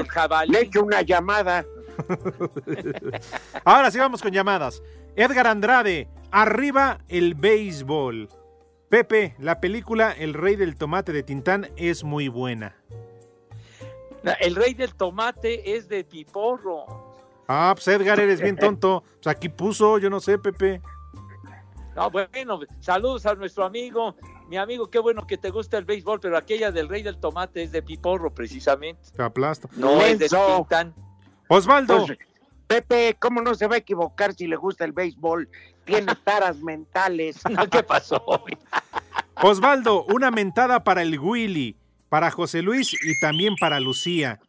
Speaker 1: le echo una llamada. (laughs)
Speaker 4: Ahora sí vamos con llamadas. Edgar Andrade, arriba el béisbol. Pepe, la película El Rey del Tomate de Tintán es muy buena.
Speaker 5: El rey del tomate es de Piporro.
Speaker 4: Ah, pues Edgar, eres bien tonto. Pues aquí puso, yo no sé, Pepe.
Speaker 5: No, bueno, saludos a nuestro amigo. Mi amigo, qué bueno que te gusta el béisbol, pero aquella del rey del tomate es de Piporro, precisamente.
Speaker 4: Te aplasto.
Speaker 5: No es de. Tintán.
Speaker 4: Osvaldo.
Speaker 1: Pues, Pepe, ¿cómo no se va a equivocar si le gusta el béisbol? Tiene (laughs) taras mentales. (laughs)
Speaker 5: ¿Qué pasó?
Speaker 4: Osvaldo, una mentada para el Willy, para José Luis y también para Lucía.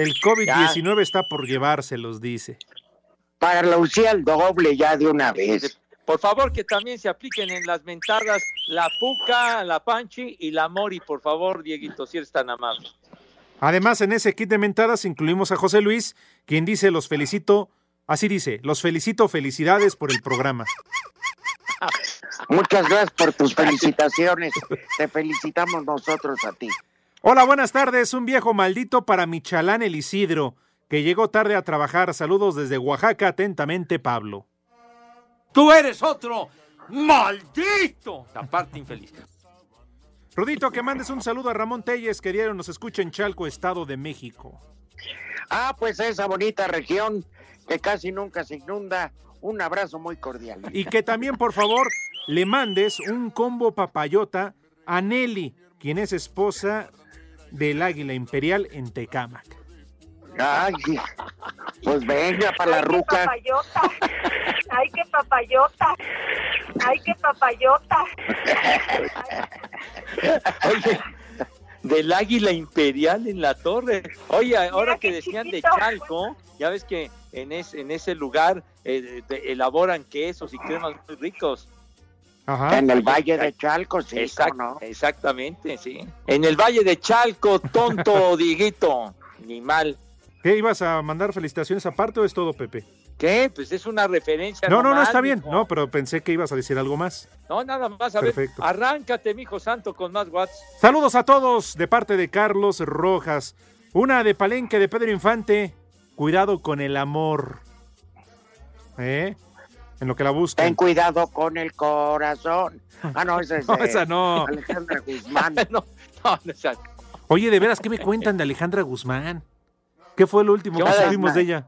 Speaker 4: El COVID-19 está por llevárselos, dice.
Speaker 1: Para Lucía el doble ya de una vez.
Speaker 5: Por favor, que también se apliquen en las mentadas la Puca, la Panchi y la Mori, por favor, Dieguito, si eres tan amable.
Speaker 4: Además, en ese kit de mentadas incluimos a José Luis, quien dice, los felicito, así dice, los felicito, felicidades por el programa.
Speaker 1: Muchas gracias por tus felicitaciones. Te felicitamos nosotros a ti.
Speaker 4: Hola, buenas tardes, un viejo maldito para Michalán el Isidro, que llegó tarde a trabajar. Saludos desde Oaxaca, atentamente, Pablo.
Speaker 22: Tú eres otro maldito. La parte infeliz.
Speaker 4: Rudito, que mandes un saludo a Ramón Telles, que diario nos escucha en Chalco, Estado de México.
Speaker 1: Ah, pues esa bonita región que casi nunca se inunda. Un abrazo muy cordial.
Speaker 4: Y que también, por favor, le mandes un combo papayota a Nelly, quien es esposa del Águila Imperial en Tecámac.
Speaker 1: Ay, pues venga para la
Speaker 23: Ay, qué
Speaker 1: ruca.
Speaker 23: papayota. Ay, qué papayota. Ay, qué papayota.
Speaker 5: Oye, del águila imperial en la torre. Oye, ahora que decían de
Speaker 23: chiquito.
Speaker 5: Chalco, ya ves que en, es, en ese lugar eh, de- elaboran quesos y cremas muy ricos.
Speaker 4: Ajá.
Speaker 1: En el Valle de Chalco, sí,
Speaker 5: Exact-
Speaker 1: ¿cómo no?
Speaker 5: Exactamente, sí. En el Valle de Chalco, tonto, (laughs) Dieguito. Ni mal.
Speaker 4: ¿Qué ibas a mandar felicitaciones aparte o es todo, Pepe?
Speaker 5: ¿Qué? Pues es una referencia.
Speaker 4: No, no, no, está bien. No, pero pensé que ibas a decir algo más.
Speaker 5: No, nada más. A ver,
Speaker 4: Perfecto.
Speaker 5: arráncate, mijo santo, con más watts.
Speaker 4: Saludos a todos de parte de Carlos Rojas. Una de Palenque de Pedro Infante. Cuidado con el amor. ¿Eh? En lo que la buscan.
Speaker 1: Ten cuidado con el corazón. (laughs) Ah, no, esa es
Speaker 4: No, esa no.
Speaker 1: Alejandra Guzmán. (laughs)
Speaker 5: no, no, no, esa-
Speaker 4: Oye, de veras, ¿qué me cuentan de Alejandra Guzmán? ¿Qué fue lo último que supimos de ella?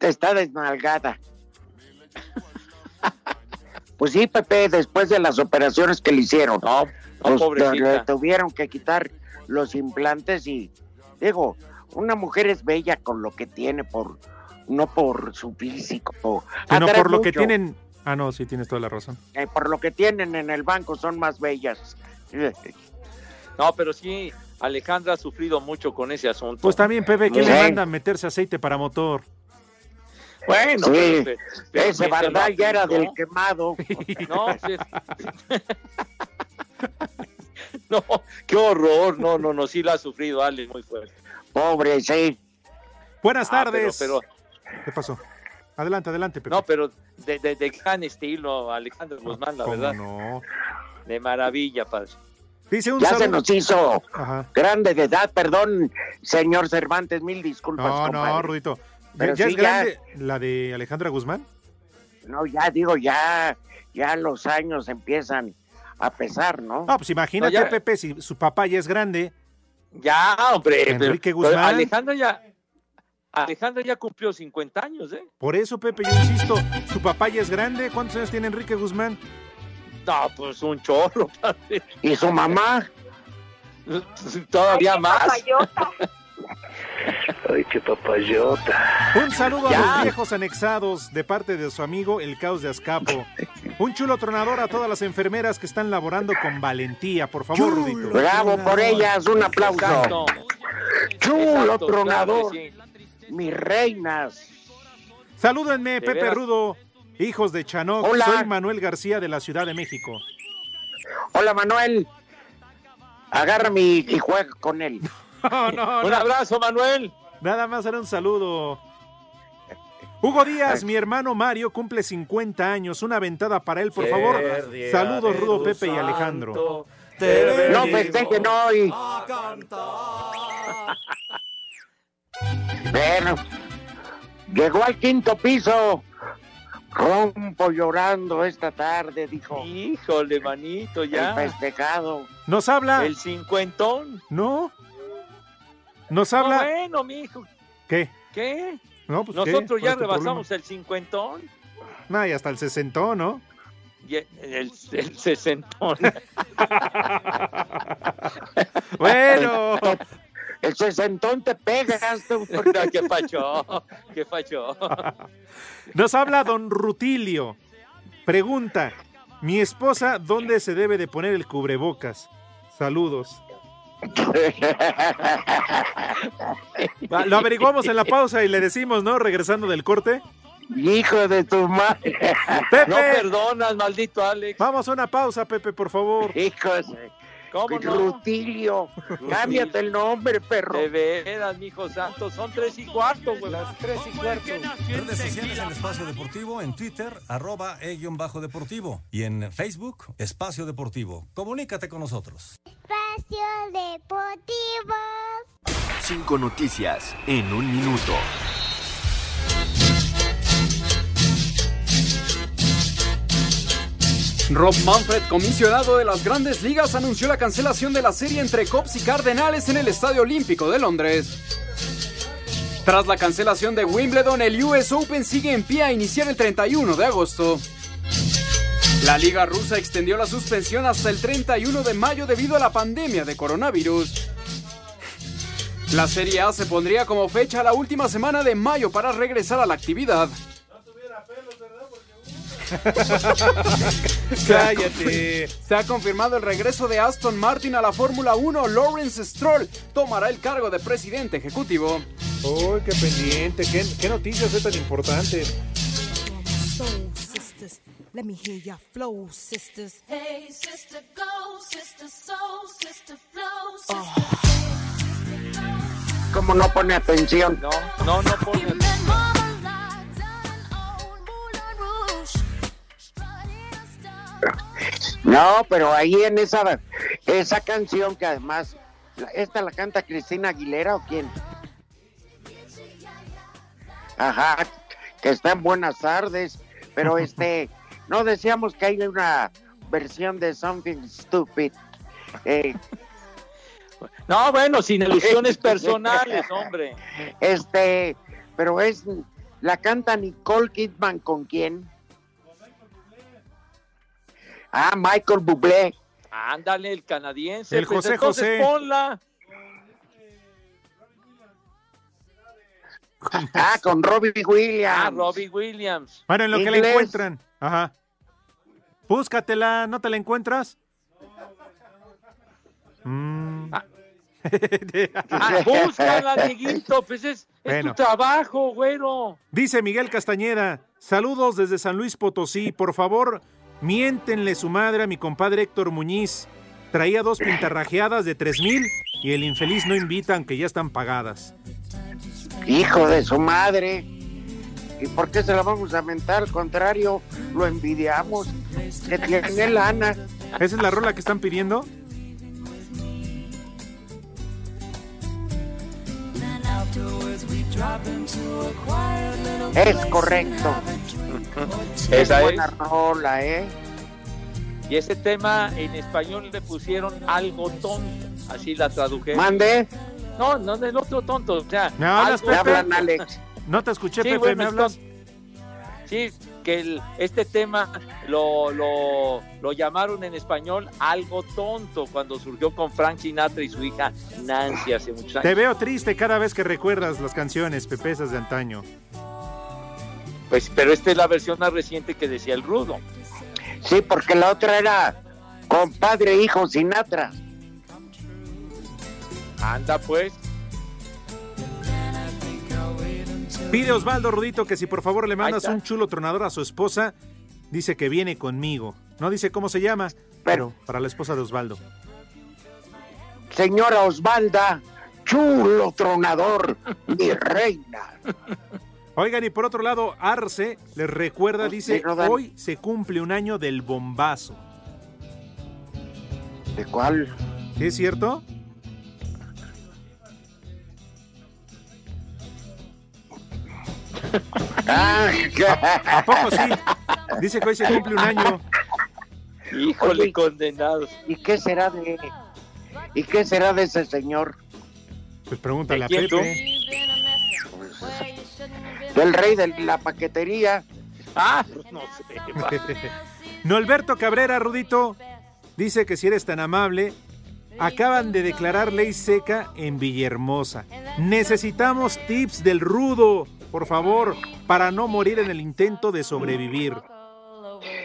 Speaker 1: Está desnalgada. (laughs) Pues sí, Pepe, después de las operaciones que le hicieron.
Speaker 5: No,
Speaker 1: pues,
Speaker 5: pobrecita.
Speaker 1: le tuvieron que quitar los implantes y digo, una mujer es bella con lo que tiene por no por su físico.
Speaker 4: Sino
Speaker 1: Atrae
Speaker 4: por lo que tienen. Ah, no, sí, tienes toda la razón.
Speaker 1: Eh, por lo que tienen en el banco son más bellas. (laughs)
Speaker 5: No, pero sí, Alejandra ha sufrido mucho con ese asunto.
Speaker 4: Pues también, Pepe, ¿quién
Speaker 1: Sí.
Speaker 4: le manda a meterse aceite para motor?
Speaker 5: Bueno,
Speaker 1: Sí,
Speaker 5: pero- pero-
Speaker 1: ese bardal ya era del quemado. (laughs)
Speaker 5: No, sí. (laughs) no, qué horror. No, no, no, sí la ha sufrido Ale muy fuerte.
Speaker 1: Pobre, sí.
Speaker 4: Buenas
Speaker 5: Ah, pero-
Speaker 4: tardes.
Speaker 5: pero,
Speaker 4: ¿Qué pasó? Adelante, adelante, Pepe.
Speaker 5: no, pero de, de, de gran estilo, Alejandro Guzmán, la
Speaker 4: ¿Cómo
Speaker 5: verdad.
Speaker 4: no?
Speaker 5: De maravilla, padre.
Speaker 4: Dice un
Speaker 1: Ya se nos hizo
Speaker 4: Ajá.
Speaker 1: grande de edad, perdón, señor Cervantes, mil disculpas.
Speaker 4: No, no. Rudito.
Speaker 1: Pero
Speaker 4: ¿Ya
Speaker 1: sí,
Speaker 4: es grande la de Alejandra Guzmán?
Speaker 1: No, ya digo, ya, ya los años empiezan a pesar, ¿no?
Speaker 4: No, pues imagínate,
Speaker 5: No, ya-
Speaker 4: Pepe, si su papá ya es grande.
Speaker 5: Ya, hombre. pero-
Speaker 4: Enrique
Speaker 5: pero
Speaker 4: Guzmán.
Speaker 5: Alejandra ya, Alejandra ya cumplió 50 años, ¿eh?
Speaker 4: Por eso, Pepe, yo insisto, su papá ya es grande. ¿Cuántos años tiene Enrique Guzmán?
Speaker 5: No, pues un chorro, (laughs) padre.
Speaker 1: ¿Y su mamá?
Speaker 5: Todavía
Speaker 23: Ay, qué
Speaker 5: más.
Speaker 23: papayota. (laughs)
Speaker 24: Ay, qué papayota.
Speaker 4: Un saludo a los viejos anexados de parte de su amigo El Caos de Azcapo. Un chulo tronador a todas las enfermeras que están laborando con valentía. Por favor, Rudito.
Speaker 1: Bravo por ellas, un aplauso.
Speaker 5: Exacto.
Speaker 1: Chulo
Speaker 5: Exacto,
Speaker 1: tronador,
Speaker 5: claro.
Speaker 1: Mis reinas.
Speaker 4: Salúdenme,
Speaker 5: De
Speaker 4: Pepe
Speaker 5: veras.
Speaker 4: Rudo, hijos de Chanoc.
Speaker 1: Hola.
Speaker 4: Soy Manuel García de la Ciudad de México.
Speaker 1: Hola, Manuel. Agárrame y, y juega con él. (laughs)
Speaker 4: No, no,
Speaker 5: Un
Speaker 4: no.
Speaker 5: abrazo, Manuel.
Speaker 4: Nada más era un saludo. Hugo Díaz, mi hermano Mario, cumple 50 años. Una ventada para él, por favor. Saludos, Rudo, Pepe y Alejandro.
Speaker 22: Te
Speaker 1: No festejen hoy. Bueno, llegó al quinto piso. Rompo llorando esta tarde, dijo.
Speaker 5: Híjole, manito, ya.
Speaker 1: El festejado.
Speaker 4: Nos habla.
Speaker 5: El cincuentón.
Speaker 4: No. Nos
Speaker 5: No,
Speaker 4: habla.
Speaker 5: bueno, mijo.
Speaker 4: ¿Qué?
Speaker 5: ¿Qué?
Speaker 4: No, pues, ¿qué?
Speaker 5: Nosotros
Speaker 4: ¿Cuál
Speaker 5: ya rebasamos el cincuentón.
Speaker 4: Nah, y hasta el sesentón, ¿no?
Speaker 5: Y el, el, el sesentón. (laughs)
Speaker 4: Bueno.
Speaker 1: El sesentón te pegas.
Speaker 5: ¿Qué pacho? ¿Qué pacho?
Speaker 4: Nos habla don Rutilio. Pregunta, mi esposa, ¿dónde se debe de poner el cubrebocas? Saludos. Lo averiguamos en la pausa y le decimos, ¿no? Regresando del corte.
Speaker 1: Hijo de tu madre.
Speaker 4: Pepe.
Speaker 5: No perdonas, maldito Alex.
Speaker 4: Vamos a una pausa, Pepe, por favor.
Speaker 1: Hijo de...
Speaker 5: ¿Cómo no?
Speaker 1: Rutilio. Cámbiate el nombre, perro.
Speaker 5: De veras, mijo santo, son tres y cuarto, güey.
Speaker 14: Las tres y cuarto.
Speaker 9: Redes sociales en Espacio Deportivo, en Twitter, arroba e-bajo deportivo. Y en Facebook, Espacio Deportivo. Comunícate con nosotros.
Speaker 15: Espacio Deportivo.
Speaker 16: Cinco noticias en un minuto.
Speaker 25: Rob Manfred, comisionado de las grandes ligas, anunció la cancelación de la serie entre Cops y Cardenales en el Estadio Olímpico de Londres. Tras la cancelación de Wimbledon, el US Open sigue en pie a iniciar el 31 de agosto. La liga rusa extendió la suspensión hasta el 31 de mayo debido a la pandemia de coronavirus. La Serie A se pondría como fecha la última semana de mayo para regresar a la actividad. (laughs)
Speaker 4: Cállate.
Speaker 25: Se ha confirmado el regreso de Aston Martin a la Fórmula 1. Lawrence Stroll tomará el cargo de presidente ejecutivo.
Speaker 4: Uy, qué pendiente. ¿Qué, qué noticias es tan importante?
Speaker 26: Let me hear your flow, sisters. Hey, sister, go, sister, soul, sister, flow,
Speaker 1: ¿Cómo no pone atención?
Speaker 5: No, no, no pone.
Speaker 1: No, pero ahí en esa, esa canción que además, ¿esta la canta Cristina Aguilera o quién? Ajá, que está en Buenas tardes, pero (laughs) este, no decíamos que hay una versión de Something Stupid. Eh,
Speaker 5: No, bueno, sin ilusiones personales, (laughs) hombre.
Speaker 1: Este, pero es, la canta Nicole Kidman con quién? Ah, Michael Bublé.
Speaker 5: Ándale, el canadiense.
Speaker 1: El
Speaker 5: pues,
Speaker 1: José
Speaker 5: entonces
Speaker 1: José.
Speaker 5: ponla.
Speaker 1: Ah, con Robbie Williams.
Speaker 5: Ah, Robbie Williams.
Speaker 4: Bueno, en lo que la encuentran. Ajá. Búscatela, ¿no te la encuentras? Mm.
Speaker 5: Ah, (laughs) búscala, Dieguito, pues es, es
Speaker 4: Bueno.
Speaker 5: tu trabajo, güero.
Speaker 4: Dice Miguel Castañeda, saludos desde San Luis Potosí. Por favor, miéntenle su madre a mi compadre Héctor Muñiz. Traía dos pintarrajeadas de tres mil y el infeliz no invita aunque ya están pagadas.
Speaker 1: Hijo de su madre. ¿Y por qué se la vamos a mentar? Al contrario, lo envidiamos. Que tiene lana.
Speaker 4: ¿Esa es la rola que están pidiendo?
Speaker 1: Es correcto.
Speaker 5: Esa
Speaker 1: es buena
Speaker 5: es.
Speaker 1: rola, ¿eh?
Speaker 5: Y ese tema en español le pusieron algo tonto. Así la traduje.
Speaker 1: Mande.
Speaker 5: No, no del otro tonto. O sea,
Speaker 4: ¿Me hablas,
Speaker 5: algo-
Speaker 4: Pepe? No te escuché,
Speaker 5: Sí,
Speaker 4: Pepe,
Speaker 5: bueno,
Speaker 4: ¿me hablas?
Speaker 5: Sí, que el- este tema lo, lo, lo llamaron en español algo tonto cuando surgió con Frank Sinatra y su hija Nancy hace muchos años.
Speaker 4: Te veo triste cada vez que recuerdas las canciones pepesas de antaño.
Speaker 5: Pues, pero esta es la versión más reciente que decía el Rudo.
Speaker 1: Sí, porque la otra era compadre, hijo, Sinatra.
Speaker 5: Anda pues.
Speaker 4: Pide Osvaldo Rudito que si por favor le mandas un chulo tronador a su esposa, dice que viene conmigo. No dice cómo se llama, pero para la esposa de Osvaldo.
Speaker 1: Señora Osvalda, chulo tronador, mi reina.
Speaker 4: Oigan, y por otro lado, Arce les recuerda, dice, hoy se cumple un año del bombazo.
Speaker 1: ¿De cuál?
Speaker 4: ¿Sí es cierto?
Speaker 1: Ah,
Speaker 4: ¿A poco sí? Dice que hoy se cumple un año.
Speaker 5: Híjole,
Speaker 1: Oye,
Speaker 5: condenados.
Speaker 1: ¿Y qué será de ¿Y qué será de ese señor?
Speaker 4: Pues pregúntale a
Speaker 5: ¿De quién
Speaker 4: Pepe.
Speaker 1: Del rey de la paquetería.
Speaker 5: Ah, pues (laughs) no sé.
Speaker 4: Norberto Cabrera, Rudito, dice que si eres tan amable, acaban de declarar ley seca en Villahermosa. Necesitamos tips del Rudo, por favor, para no morir en el intento de sobrevivir.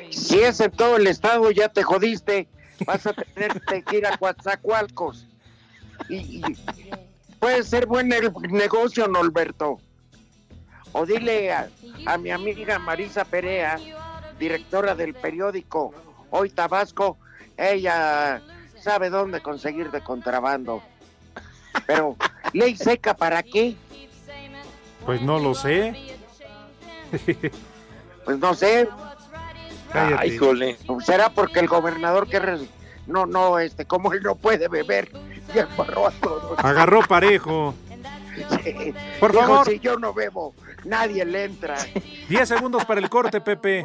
Speaker 1: Si es en todo el estado, ya te jodiste. Vas a tener que ir a Coatzacoalcos. Y, puede ser buen el negocio, Norberto. O dile a, a mi amiga Marisa Perea, directora del periódico Hoy Tabasco, ella sabe dónde conseguir de contrabando. Pero, ¿ley seca para qué?
Speaker 4: Pues no lo sé. (laughs)
Speaker 1: Pues no sé.
Speaker 4: Cállate.
Speaker 5: Ay, híjole.
Speaker 1: Será porque el gobernador que re- no, no, este, como él no puede beber, (laughs) ya embarró a todos.
Speaker 4: Agarró parejo. (laughs)
Speaker 1: Sí.
Speaker 4: Por
Speaker 1: Dijo,
Speaker 4: favor.
Speaker 1: si yo no bebo, nadie le entra.
Speaker 4: 10 segundos para el corte, Pepe.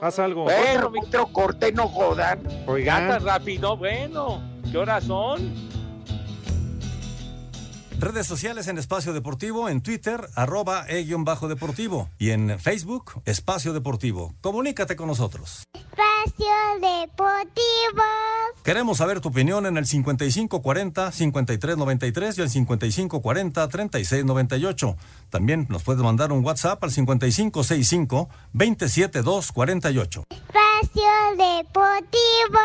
Speaker 4: Haz algo.
Speaker 1: Pero otro corte, no jodan.
Speaker 4: Oigan,
Speaker 5: rápido, bueno. ¿Qué horas son?
Speaker 9: Redes sociales en Espacio Deportivo, en Twitter, arroba e-bajo deportivo. Y en Facebook, Espacio Deportivo. Comunícate con nosotros.
Speaker 15: Espacio Deportivo.
Speaker 9: Queremos saber tu opinión en el 5540-5393 y el 5540-3698. También nos puedes mandar un WhatsApp al 5565-27248.
Speaker 15: Espacio Deportivo.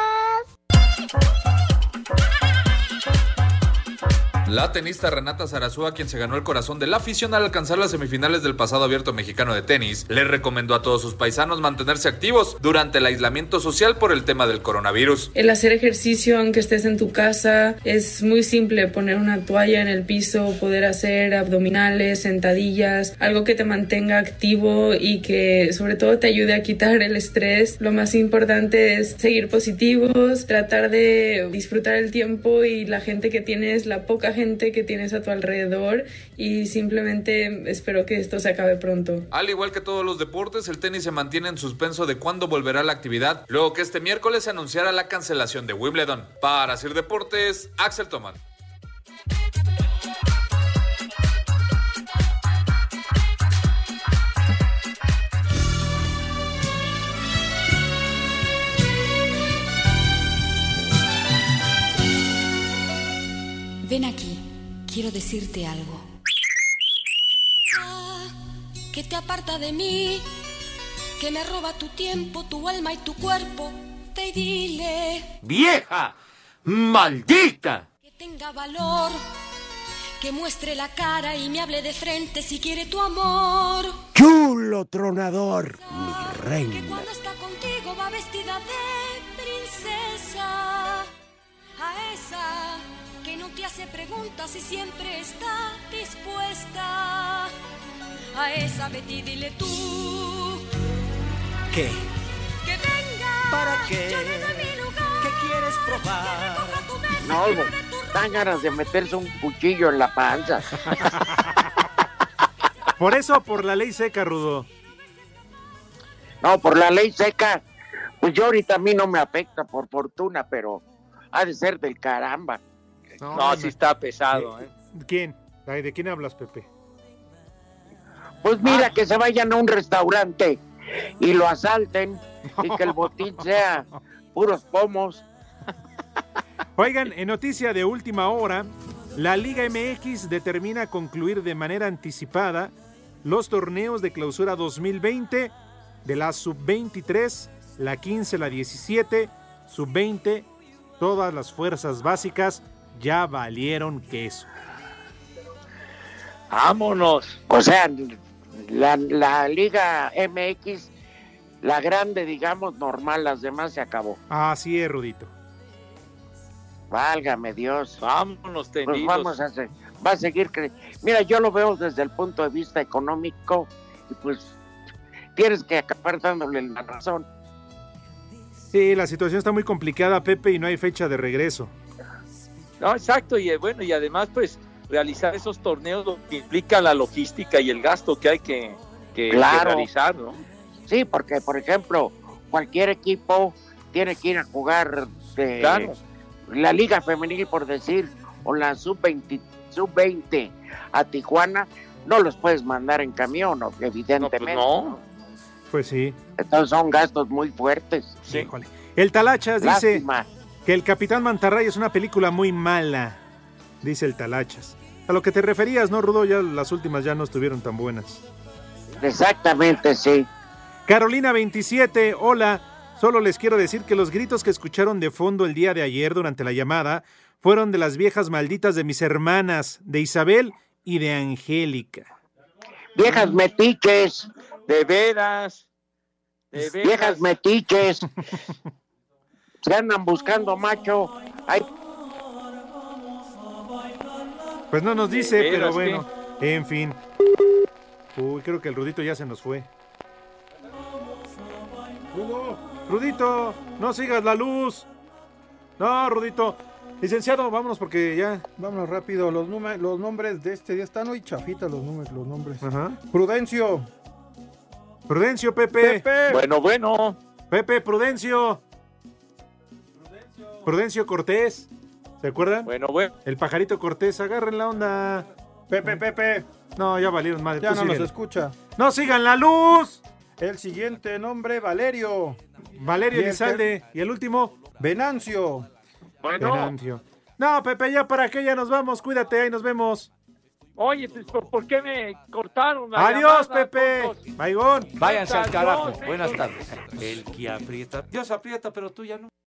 Speaker 10: La tenista Renata Zarazúa, quien se ganó el corazón de la afición al alcanzar las semifinales del pasado abierto mexicano de tenis, le recomendó a todos sus paisanos mantenerse activos durante el aislamiento social por el tema del coronavirus.
Speaker 27: El hacer ejercicio aunque estés en tu casa es muy simple, poner una toalla en el piso, poder hacer abdominales, sentadillas, algo que te mantenga activo y que sobre todo te ayude a quitar el estrés. Lo más importante es seguir positivos, tratar de disfrutar el tiempo y la gente que tienes, la poca gente que tienes a tu alrededor y simplemente espero que esto se acabe pronto.
Speaker 10: Al igual que todos los deportes, el tenis se mantiene en suspenso de cuándo volverá la actividad, luego que este miércoles se anunciara la cancelación de Wimbledon. Para hacer deportes, Axel Toman.
Speaker 28: Ven aquí, quiero decirte algo.
Speaker 29: que te aparta de mí, que me roba tu tiempo, tu alma y tu cuerpo. Y dile
Speaker 22: ¡Vieja! ¡Maldita!
Speaker 29: que tenga valor, que muestre la cara y me hable de frente si quiere tu amor.
Speaker 22: ¡Chulo tronador! Mi
Speaker 29: Que
Speaker 22: reina.
Speaker 29: cuando está contigo va vestida de princesa. A esa que no te hace preguntas y siempre está dispuesta. A esa Betty dile tú
Speaker 22: ¿Qué?
Speaker 29: que venga.
Speaker 22: ¿Para qué?
Speaker 29: Yo le doy mi lugar.
Speaker 22: ¿Qué quieres probar?
Speaker 1: No, no, dan ganas de meterse un cuchillo en la panza. (laughs)
Speaker 4: por eso, por la ley seca, Rudo.
Speaker 1: No, por la ley seca, pues yo ahorita a mí no me afecta por fortuna, pero ha de ser del caramba.
Speaker 5: No, sí está pesado, ¿eh?
Speaker 4: ¿Quién? ¿De quién hablas, Pepe?
Speaker 1: Pues mira, que se vayan a un restaurante y lo asalten (laughs) y que el botín sea puros pomos.
Speaker 4: Oigan, en noticia de última hora, la Liga MX determina concluir de manera anticipada los torneos de clausura 2020 de la sub-23, la 15, la 17, sub-20, todas las fuerzas básicas ya valieron queso.
Speaker 5: Vámonos.
Speaker 1: O sea, la, la Liga MX, la grande, digamos, normal, las demás se acabó.
Speaker 4: Así es, Rudito.
Speaker 1: Válgame Dios.
Speaker 5: Vámonos
Speaker 1: Pues
Speaker 5: tendidos.
Speaker 1: vamos a hacer, va a seguir Mira, yo lo veo desde el punto de vista económico y pues tienes que acabar dándole la razón.
Speaker 4: Sí, la situación está muy complicada, Pepe, y no hay fecha de regreso.
Speaker 5: No, exacto, y eh, bueno, y además, pues, realizar esos torneos lo que implica la logística y el gasto que hay que, que- realizar, ¿no?
Speaker 1: Sí, porque, por ejemplo, cualquier equipo tiene que ir a jugar
Speaker 5: Claro.
Speaker 1: la Liga Femenil, por decir, o la Sub-20 sub-20 a Tijuana, no los puedes mandar en camión, evidentemente.
Speaker 5: no.
Speaker 4: Pues sí.
Speaker 1: Entonces son gastos muy fuertes.
Speaker 4: Híjole. El Talachas dice. Que El Capitán Mantarraya es una película muy mala, dice el Talachas. A lo que te referías, ¿no, Rudo? Ya las últimas ya no estuvieron tan buenas.
Speaker 1: Exactamente, sí.
Speaker 4: Carolina 27, hola. Solo les quiero decir que los gritos que escucharon de fondo el día de ayer durante la llamada fueron de las viejas malditas de mis hermanas, de Isabel y de Angélica.
Speaker 1: Viejas metiches.
Speaker 5: De veras. De veras.
Speaker 1: Viejas metiches. (laughs) Se andan buscando macho. Ay,
Speaker 4: Pues no nos dice, pero bueno, en fin. Uy, creo que el Rudito ya se nos fue. Rudito, no sigas la luz. No, Rudito. Licenciado, vámonos porque ya.
Speaker 14: Vámonos rápido. Los, nume- los nombres de este día están hoy chafitas los números, los nombres.
Speaker 4: Ajá.
Speaker 14: Prudencio.
Speaker 4: Prudencio, Pepe.
Speaker 14: Pepe.
Speaker 5: Bueno, bueno.
Speaker 4: Pepe, Prudencio. Prudencio Cortés. ¿Se acuerdan?
Speaker 5: Bueno, bueno.
Speaker 4: El pajarito Cortés, agarren la onda.
Speaker 14: Pepe, Pepe.
Speaker 4: No, ya valieron madre.
Speaker 14: Ya
Speaker 4: tú
Speaker 14: no nos
Speaker 4: síguele.
Speaker 14: escucha.
Speaker 4: ¡No sigan la luz!
Speaker 14: El siguiente nombre, Valerio.
Speaker 4: Valerio Elizalde. Y el último,
Speaker 14: Venancio.
Speaker 5: Bueno.
Speaker 4: Venancio. No, Pepe, ya para qué, ya nos vamos. Cuídate, ahí nos vemos.
Speaker 5: Oye, pues, ¿por, por qué me cortaron la
Speaker 4: Adiós,
Speaker 5: llamada,
Speaker 4: Pepe.
Speaker 5: tontos?
Speaker 4: Baigón.
Speaker 30: Váyanse al carajo.
Speaker 5: Héctor.
Speaker 30: Buenas tardes. El que aprieta. Dios aprieta, pero tú ya no.